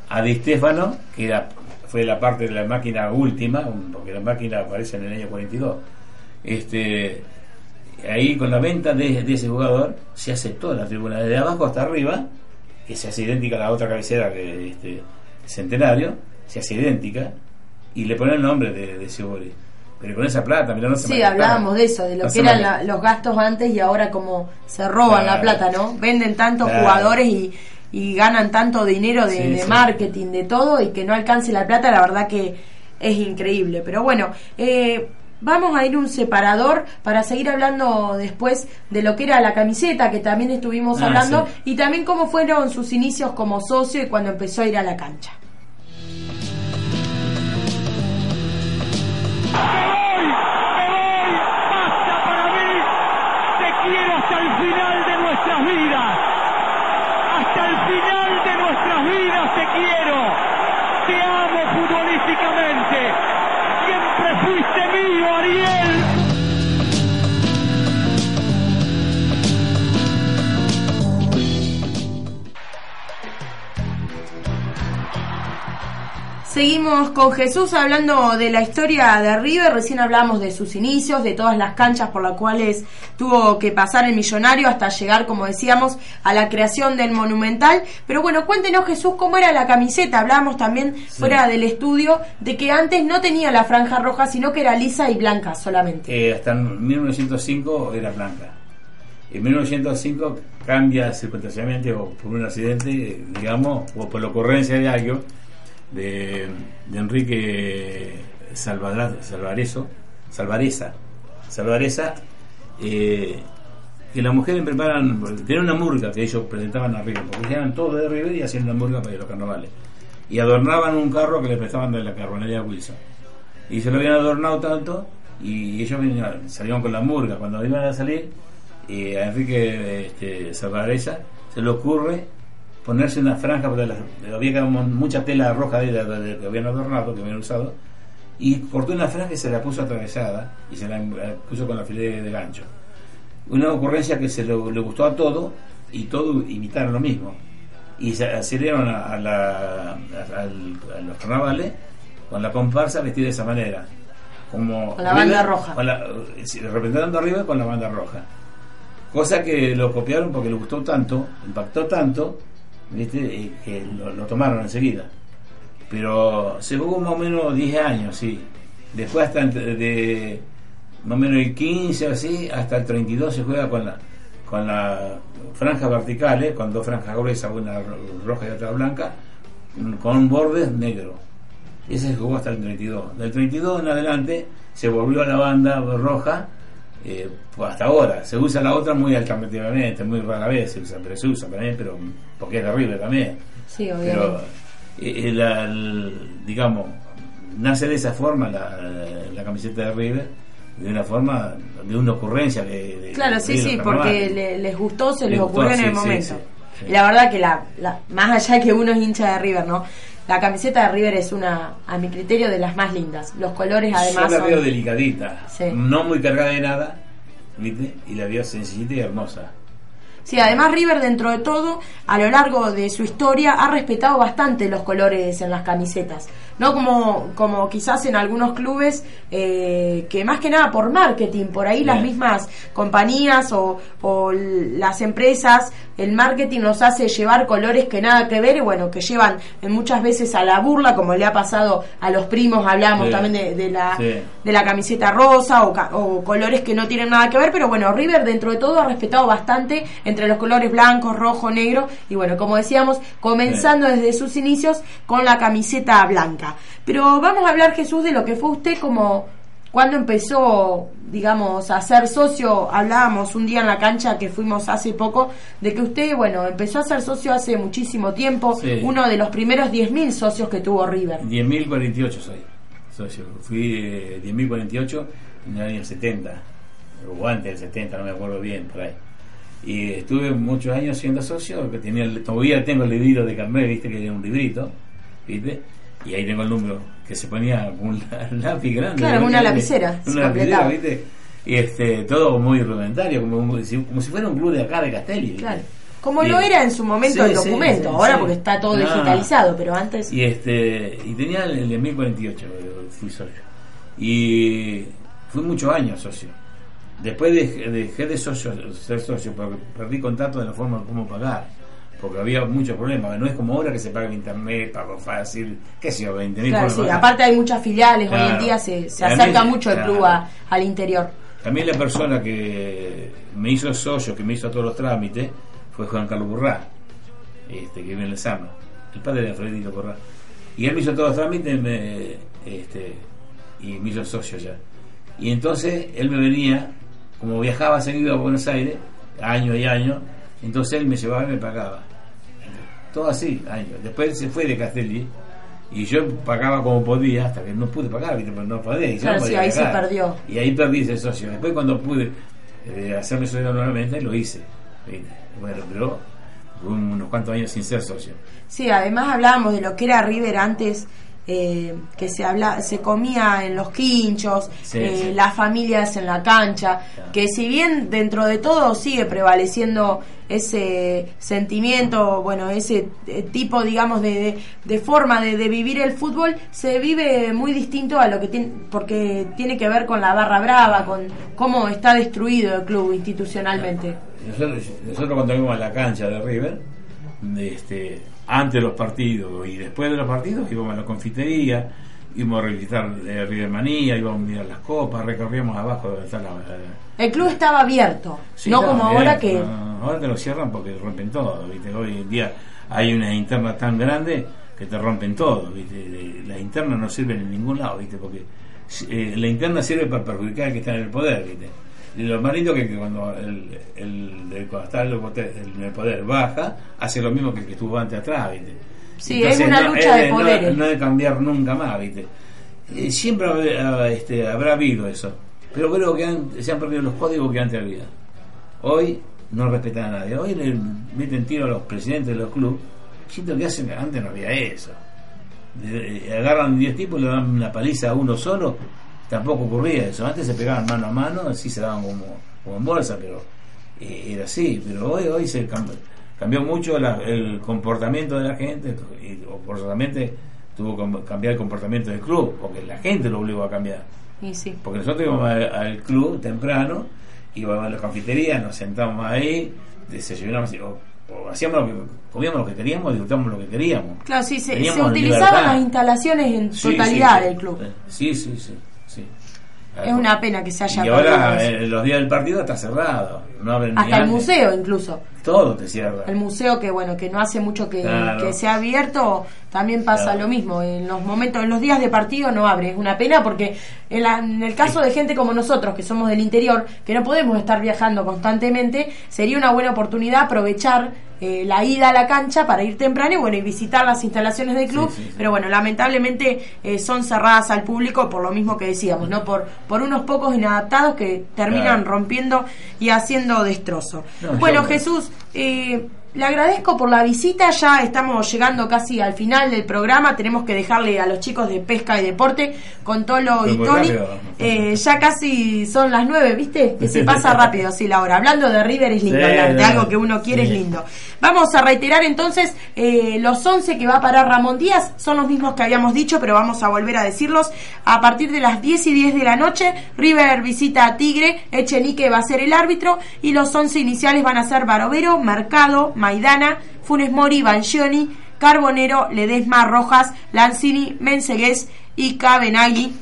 a Di Stefano, que era, fue la parte de la máquina última, porque la máquina aparece en el año 42. Este, ahí con la venta de, de ese jugador se hace toda la tribuna, desde abajo hasta arriba, que se hace idéntica a la otra cabecera que este Centenario, se hace idéntica, y le ponen el nombre de, de. Pero con esa plata, mirá, no se Sí, hablábamos de eso, de lo No que eran la- los gastos antes y ahora como se roban la plata, ¿no? Venden tantos Claro. jugadores y, y ganan tanto dinero de, Sí, de sí. marketing, de todo, y que no alcance la plata, la verdad que es increíble. Pero bueno, eh, vamos a ir un separador para seguir hablando después de lo que era la camiseta, que también estuvimos Ah, hablando, sí. y también cómo fueron sus inicios como socio y cuando empezó a ir a la cancha. Seguimos con Jesús hablando de la historia de River. Recién hablamos de sus inicios, de todas las canchas por las cuales tuvo que pasar el millonario hasta llegar, como decíamos, a la creación del Monumental. Pero bueno, cuéntenos Jesús cómo era la camiseta. Hablábamos también fuera del estudio de que antes no tenía la franja roja, sino que era lisa y blanca solamente. Eh, hasta en 1905 era blanca. En 1905 cambia circunstancialmente o por un accidente, eh, digamos, o por la ocurrencia de algo de, Enrique Salvadra- Salvareso, Salvareza, Salvareza, eh, que las mujeres preparan, tenían una murga que ellos presentaban arriba, porque eran todos de River y hacían una murga para los carnavales. Y adornaban un carro que le prestaban de la carbonería Wilson. Y se lo habían adornado tanto y ellos venían- con la murga. Cuando iban a salir, y a Enrique este, Salvareza se le ocurre ponerse una franja, porque la- había mucha tela roja de, la- de- que habían adornado, que habían usado, y cortó una franja y se la puso atravesada y se la puso con la filete de gancho. Una ocurrencia que se lo- le gustó a todo y todos imitaron lo mismo. Y se salieron a, a la- a- al- a los carnavales con la comparsa vestida de esa manera. Como Con la banda roja. con la- representando arriba con la banda roja. Cosa que lo copiaron porque le gustó tanto, impactó tanto, ¿viste? Y lo, tomaron enseguida. Pero se jugó más o menos 10 años, sí. Después hasta de más o menos el 15 o así, hasta el 32 se juega con la con la franjas verticales, con dos franjas gruesas, una ro- roja y otra blanca, con bordes negros. Ese se jugó hasta el 32. Del 32 en adelante se volvió a la banda roja, eh, pues hasta ahora. Se usa la otra muy alternativamente, muy rara vez se usa, pero se usa también, pero porque es de River también. Sí, Pero, obviamente. eh, la- el- digamos, nace de esa forma la, la camiseta de River, de una forma, de una ocurrencia. De, de- Claro, sí, sí, porque le- les gustó, se les Les gustó, ocurrió en el sí, momento. sí, Y la verdad que la, la- más allá que uno es hincha de River, ¿no? La camiseta de River es una, a mi criterio, de las más lindas. Los colores además Yo la veo son... delicadita, Sí. no muy cargada de nada, ¿viste? Y la veo sencillita y hermosa. Sí, además River dentro de todo, a lo largo de su historia, ha respetado bastante los colores en las camisetas. No como, como quizás en algunos clubes, eh, que más que nada por marketing, por ahí las mismas compañías o, o las empresas, el marketing los hace llevar colores que nada que ver y bueno, que llevan muchas veces a la burla, como le ha pasado a los primos, hablamos Sí. también de, de la, Sí. de la camiseta rosa o, o colores que no tienen nada que ver, pero bueno, River dentro de todo ha respetado bastante entre los colores blancos, rojo, negro y bueno, como decíamos, comenzando desde sus inicios con la camiseta blanca. Pero vamos a hablar Jesús de lo que fue usted como cuando empezó, digamos, a ser socio, hablábamos un día en la cancha que fuimos hace poco, de que usted, bueno, empezó a ser socio hace muchísimo tiempo, Sí. uno de los primeros 10.000 socios que tuvo River. 10.048 soy. socio. Fui eh, 10.048 en el año 70, o antes del 70, no me acuerdo bien, por ahí. Y estuve muchos años siendo socio, que tenía el- todavía tengo el librito de carnet, viste que era un librito, viste, y ahí tengo el número, que se ponía [LAUGHS] un lápiz grande. Claro, una lapicera, Una lapicera, viste, y este, todo muy rudimentario, como, como si, como si fuera un club de acá de Castelli. Claro. Como Y- lo era en su momento Sí, el documento, sí, ahora porque está todo No. digitalizado, pero antes... Y este y tenía el de 1048, eh, fui socio. Y fui muchos años socio. Después dejé, dejé de socio, ser socio porque perdí contacto de la forma de cómo pagar. Porque había muchos problemas. No es como ahora que se paga internet, pago fácil, qué sé yo, 20 mil Claro, sí, aparte hay muchas filiales, hoy en día se, se También- acerca mucho el club al interior. También la persona que me hizo socio, que me hizo todos los trámites, fue Juan Carlos Burrá, este, que vive en el Sama, el padre de Alfredito Burrá. Y él me hizo todos los trámites me, este, y me hizo socio ya. Y entonces él me venía, como viajaba seguido a Buenos Aires, año y año, entonces él me llevaba y me pagaba. Todo así, años. Después se fue de Castelli y yo pagaba como podía hasta que no pude pagar. Pero no podía. y yo Claro, no sí, ahí se perdió. Y ahí perdí ese socio. Después cuando pude eh, hacerme socio nuevamente, lo hice. Bueno, pero unos cuantos años sin ser socio. Sí, además hablábamos de lo que era River antes, eh, que se habla, se comía en los quinchos, Sí, eh, sí. las familias en la cancha, que si bien dentro de todo sigue prevaleciendo ese sentimiento, bueno, ese eh, tipo, digamos, de, de, de forma de, de vivir el fútbol, se vive muy distinto a lo que tiene, porque tiene que ver con la barra brava, con cómo está destruido el club institucionalmente. Nosotros, nosotros cuando a la cancha de River, este, antes de los partidos y después de los partidos íbamos a la confitería, íbamos a revisitar eh, River Manía, íbamos a mirar las copas, recorríamos abajo donde está la... la- El club estaba abierto, Sí, no estaba como ahora que... no, ahora te lo cierran porque rompen todo, ¿viste? Hoy en día hay una interna tan grande que te rompen todo, ¿viste? Las internas no sirven en ningún lado, ¿viste? Porque eh, la interna sirve para perjudicar al que está en el poder, ¿viste? Y lo más lindo que, que cuando el, el, el- cuando está el poder, el poder baja, hace lo mismo que el que estuvo antes atrás, ¿viste? Sí, es una lucha de no- poderes. No, de cambiar nunca más, ¿viste? Eh, siempre habrá, este, habrá habido eso. Pero creo que han- se han perdido los códigos que antes había. Hoy no respetan a nadie. Hoy le meten tiro a los presidentes de los clubes. Siento que hacen antes no había eso. Eh, agarran 10 tipos y le dan una paliza a uno solo. Tampoco ocurría eso. Antes se pegaban mano a mano, así se daban como, como en bolsa, pero eh, era así. Pero hoy hoy se cambió, cambió mucho la- el comportamiento de la gente y o forzosamente tuvo que cambiar el comportamiento del club, porque la gente lo obligó a cambiar. Y sí. Porque nosotros íbamos al, al club temprano, íbamos a la confitería, nos sentábamos ahí, desayunábamos o hacíamos lo que, comíamos lo que queríamos, disfrutábamos lo que queríamos. Claro, sí, se, se utilizaban las instalaciones en totalidad sí, sí. del club. Sí, sí, sí. Sí. Es una pena que se haya Y ahora, eso. eh, los días del partido está cerrado. No abren Hasta el museo incluso. Todo te cierra. El museo que bueno, que no hace mucho que, Claro. que se ha abierto, también pasa Claro. lo mismo. En los momentos, en los días de partido no abre. Es una pena porque en, la- en el caso de gente como nosotros, que somos del interior, que no podemos estar viajando constantemente, sería una buena oportunidad aprovechar eh, la ida a la cancha para ir temprano y bueno y visitar las instalaciones del club. Pero bueno, lamentablemente eh, son cerradas al público por lo mismo que decíamos, ¿no? Por, por unos pocos inadaptados que terminan Claro. rompiendo y haciendo destrozo. No, bueno, yo- Jesús, eh, le agradezco por la visita. Ya estamos llegando casi al final del programa. Tenemos que dejarle a los chicos de pesca y deporte con Tolo y Tony. Eh, ya casi son las nueve, ¿viste? Que se pasa [LAUGHS] rápido así la hora. Hablando de River es lindo Sí, hablar, de no, algo que uno quiere sí. es lindo. Vamos a reiterar entonces eh, los 11 que va a parar Ramón Díaz. Son los mismos que habíamos dicho, pero vamos a volver a decirlos. A partir de las 10 y 10 de la noche, River visita a Tigre, Echenique va a ser el árbitro y los 11 iniciales van a ser Barovero, Mercado, Maidana, Funes Mori, Bangioni, Carbonero, Ledesma, Rojas, Lanzini, Mensegués y Cabenagui.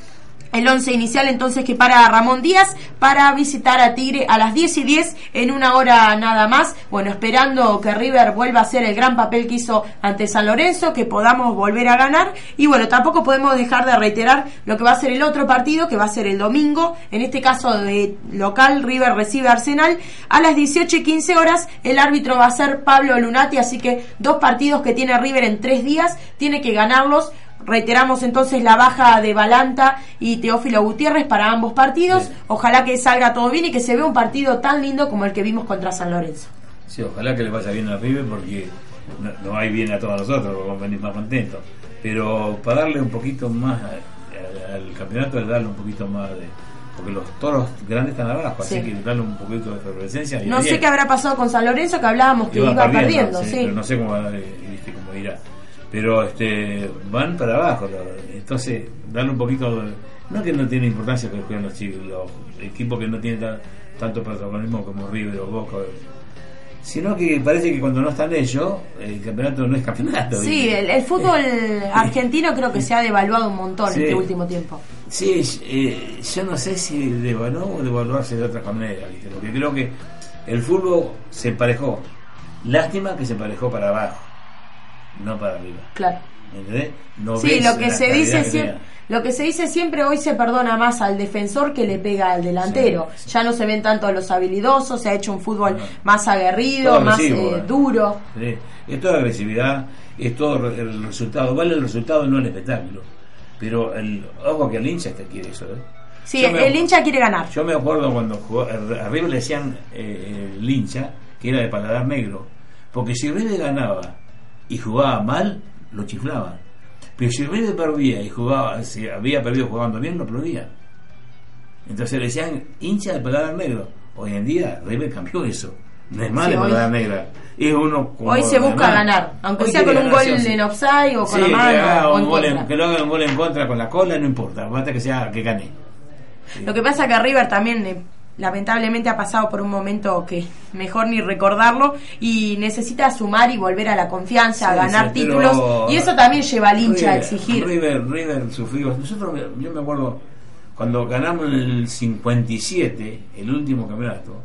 El 11 inicial entonces que para Ramón Díaz para visitar a Tigre a las 10 y 10 en una hora nada más. Bueno, esperando que River vuelva a hacer el gran papel que hizo ante San Lorenzo, que podamos volver a ganar. Y bueno, tampoco podemos dejar de reiterar lo que va a ser el otro partido, que va a ser el domingo. En este caso de local, River recibe Arsenal a las 18 y 15 horas. El árbitro va a ser Pablo Lunati, así que dos partidos que tiene River en tres días, tiene que ganarlos. Reiteramos entonces la baja de Balanta y Teófilo Gutiérrez para ambos partidos. Ojalá que salga todo bien y que se vea un partido tan lindo como el que vimos contra San Lorenzo. Sí, ojalá que le vaya bien a River porque no, no hay bien a todos nosotros, vamos a venir más contentos. Pero para darle un poquito más al campeonato, es darle un poquito más de. Porque los toros grandes están abajo, Sí. así que darle un poquito de efervescencia. No sé qué habrá pasado con San Lorenzo, que hablábamos que iba, perdiendo, sí. pero no sé cómo, eh, cómo irá. Pero este, van para abajo, entonces darle un poquito no que no tiene importancia que jueguen los chicos, los equipos que no tienen tan- tanto protagonismo como River o Boca, sino que parece que cuando no están ellos, el campeonato no es campeonato. Sí, el, el fútbol [LAUGHS] argentino creo que se ha devaluado un montón Sí. este último tiempo. Sí, eh, yo no sé si devaluó o devaluarse de otra manera, ¿viste? porque creo que el fútbol se emparejó. Lástima que se emparejó para abajo, no para arriba. Claro. ¿Entendés? No sí, lo que se dice que siempre, lo que se dice siempre hoy se perdona más al defensor que le pega al delantero. Ya no se ven tanto a los habilidosos, se ha hecho un fútbol más aguerrido, más eh, eh. duro. Sí, Es toda agresividad, es todo el resultado. Vale el resultado, no el espectáculo. Pero el ojo que el hincha este quiere eso. ¿eh? Sí, Yo me- el hincha quiere ganar. Yo me acuerdo cuando jugó, a River le decían eh, el hincha, que era de paladar negro, porque si River ganaba y jugaba mal, lo chiflaban. Pero si River perdía y jugaba, si había perdido jugando bien, lo aplaudían. Entonces le decían hincha de paladar negro. Hoy en día River cambió eso. No es más Sí, paladar negra. Es uno Hoy se busca demás. ganar, aunque Hoy sea con un gol sí o sí. en offside o con Sí, la que mano haga o un gol en- que lo haga un gol en contra con la cola, no importa. Basta que sea que gane. Lo que pasa que River también lamentablemente ha pasado por un momento que mejor ni recordarlo y necesita sumar y volver a la confianza, a ganar sí, títulos y eso también lleva al hincha a exigir. River, River sufrió. Nosotros, yo me acuerdo cuando ganamos en el 57, el último campeonato.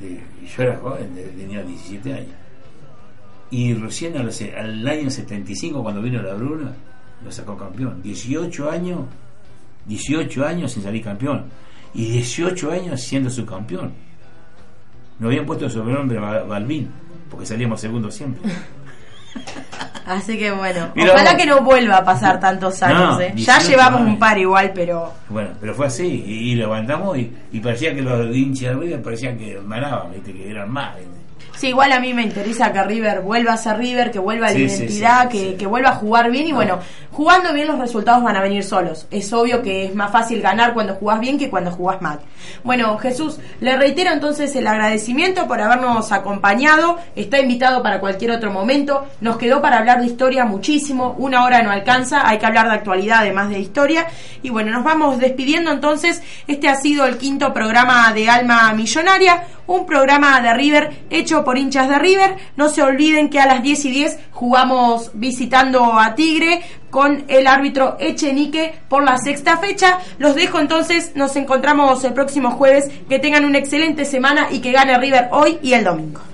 Yo era joven, tenía 17 años. Y recién al, al año 75, cuando vino la Bruna, lo sacó campeón. 18 años, 18 años sin salir campeón. Y 18 años siendo subcampeón. Nos habían puesto el sobrenombre Ba- Balvin, porque salíamos segundos siempre. [LAUGHS] Así que bueno, Mira ojalá que no vuelva a pasar tantos años. No, eh. Ya 18 llevamos años. un par igual, pero Bueno, pero fue así, y, y levantamos y, y parecía que los hinchas de parecían que ganaban, ¿viste? que eran más. ¿viste? Sí, igual a mí me interesa que River vuelva a ser River, que vuelva a la Sí, identidad, sí, que, que vuelva a jugar bien y No. bueno, jugando bien los resultados van a venir solos. Es obvio que es más fácil ganar cuando jugás bien que cuando jugás mal. Bueno, Jesús, le reitero entonces el agradecimiento por habernos acompañado. Está invitado para cualquier otro momento. Nos quedó para hablar de historia muchísimo. Una hora no alcanza. Hay que hablar de actualidad además de historia. Y bueno, nos vamos despidiendo entonces. Este ha sido el quinto programa de Alma Millonaria. Un programa de River hecho por hinchas de River. No se olviden que a las 10 y 10 jugamos visitando a Tigre con el árbitro Echenique por la sexta fecha. Los dejo entonces, nos encontramos el próximo jueves. Que tengan una excelente semana y que gane River hoy y el domingo.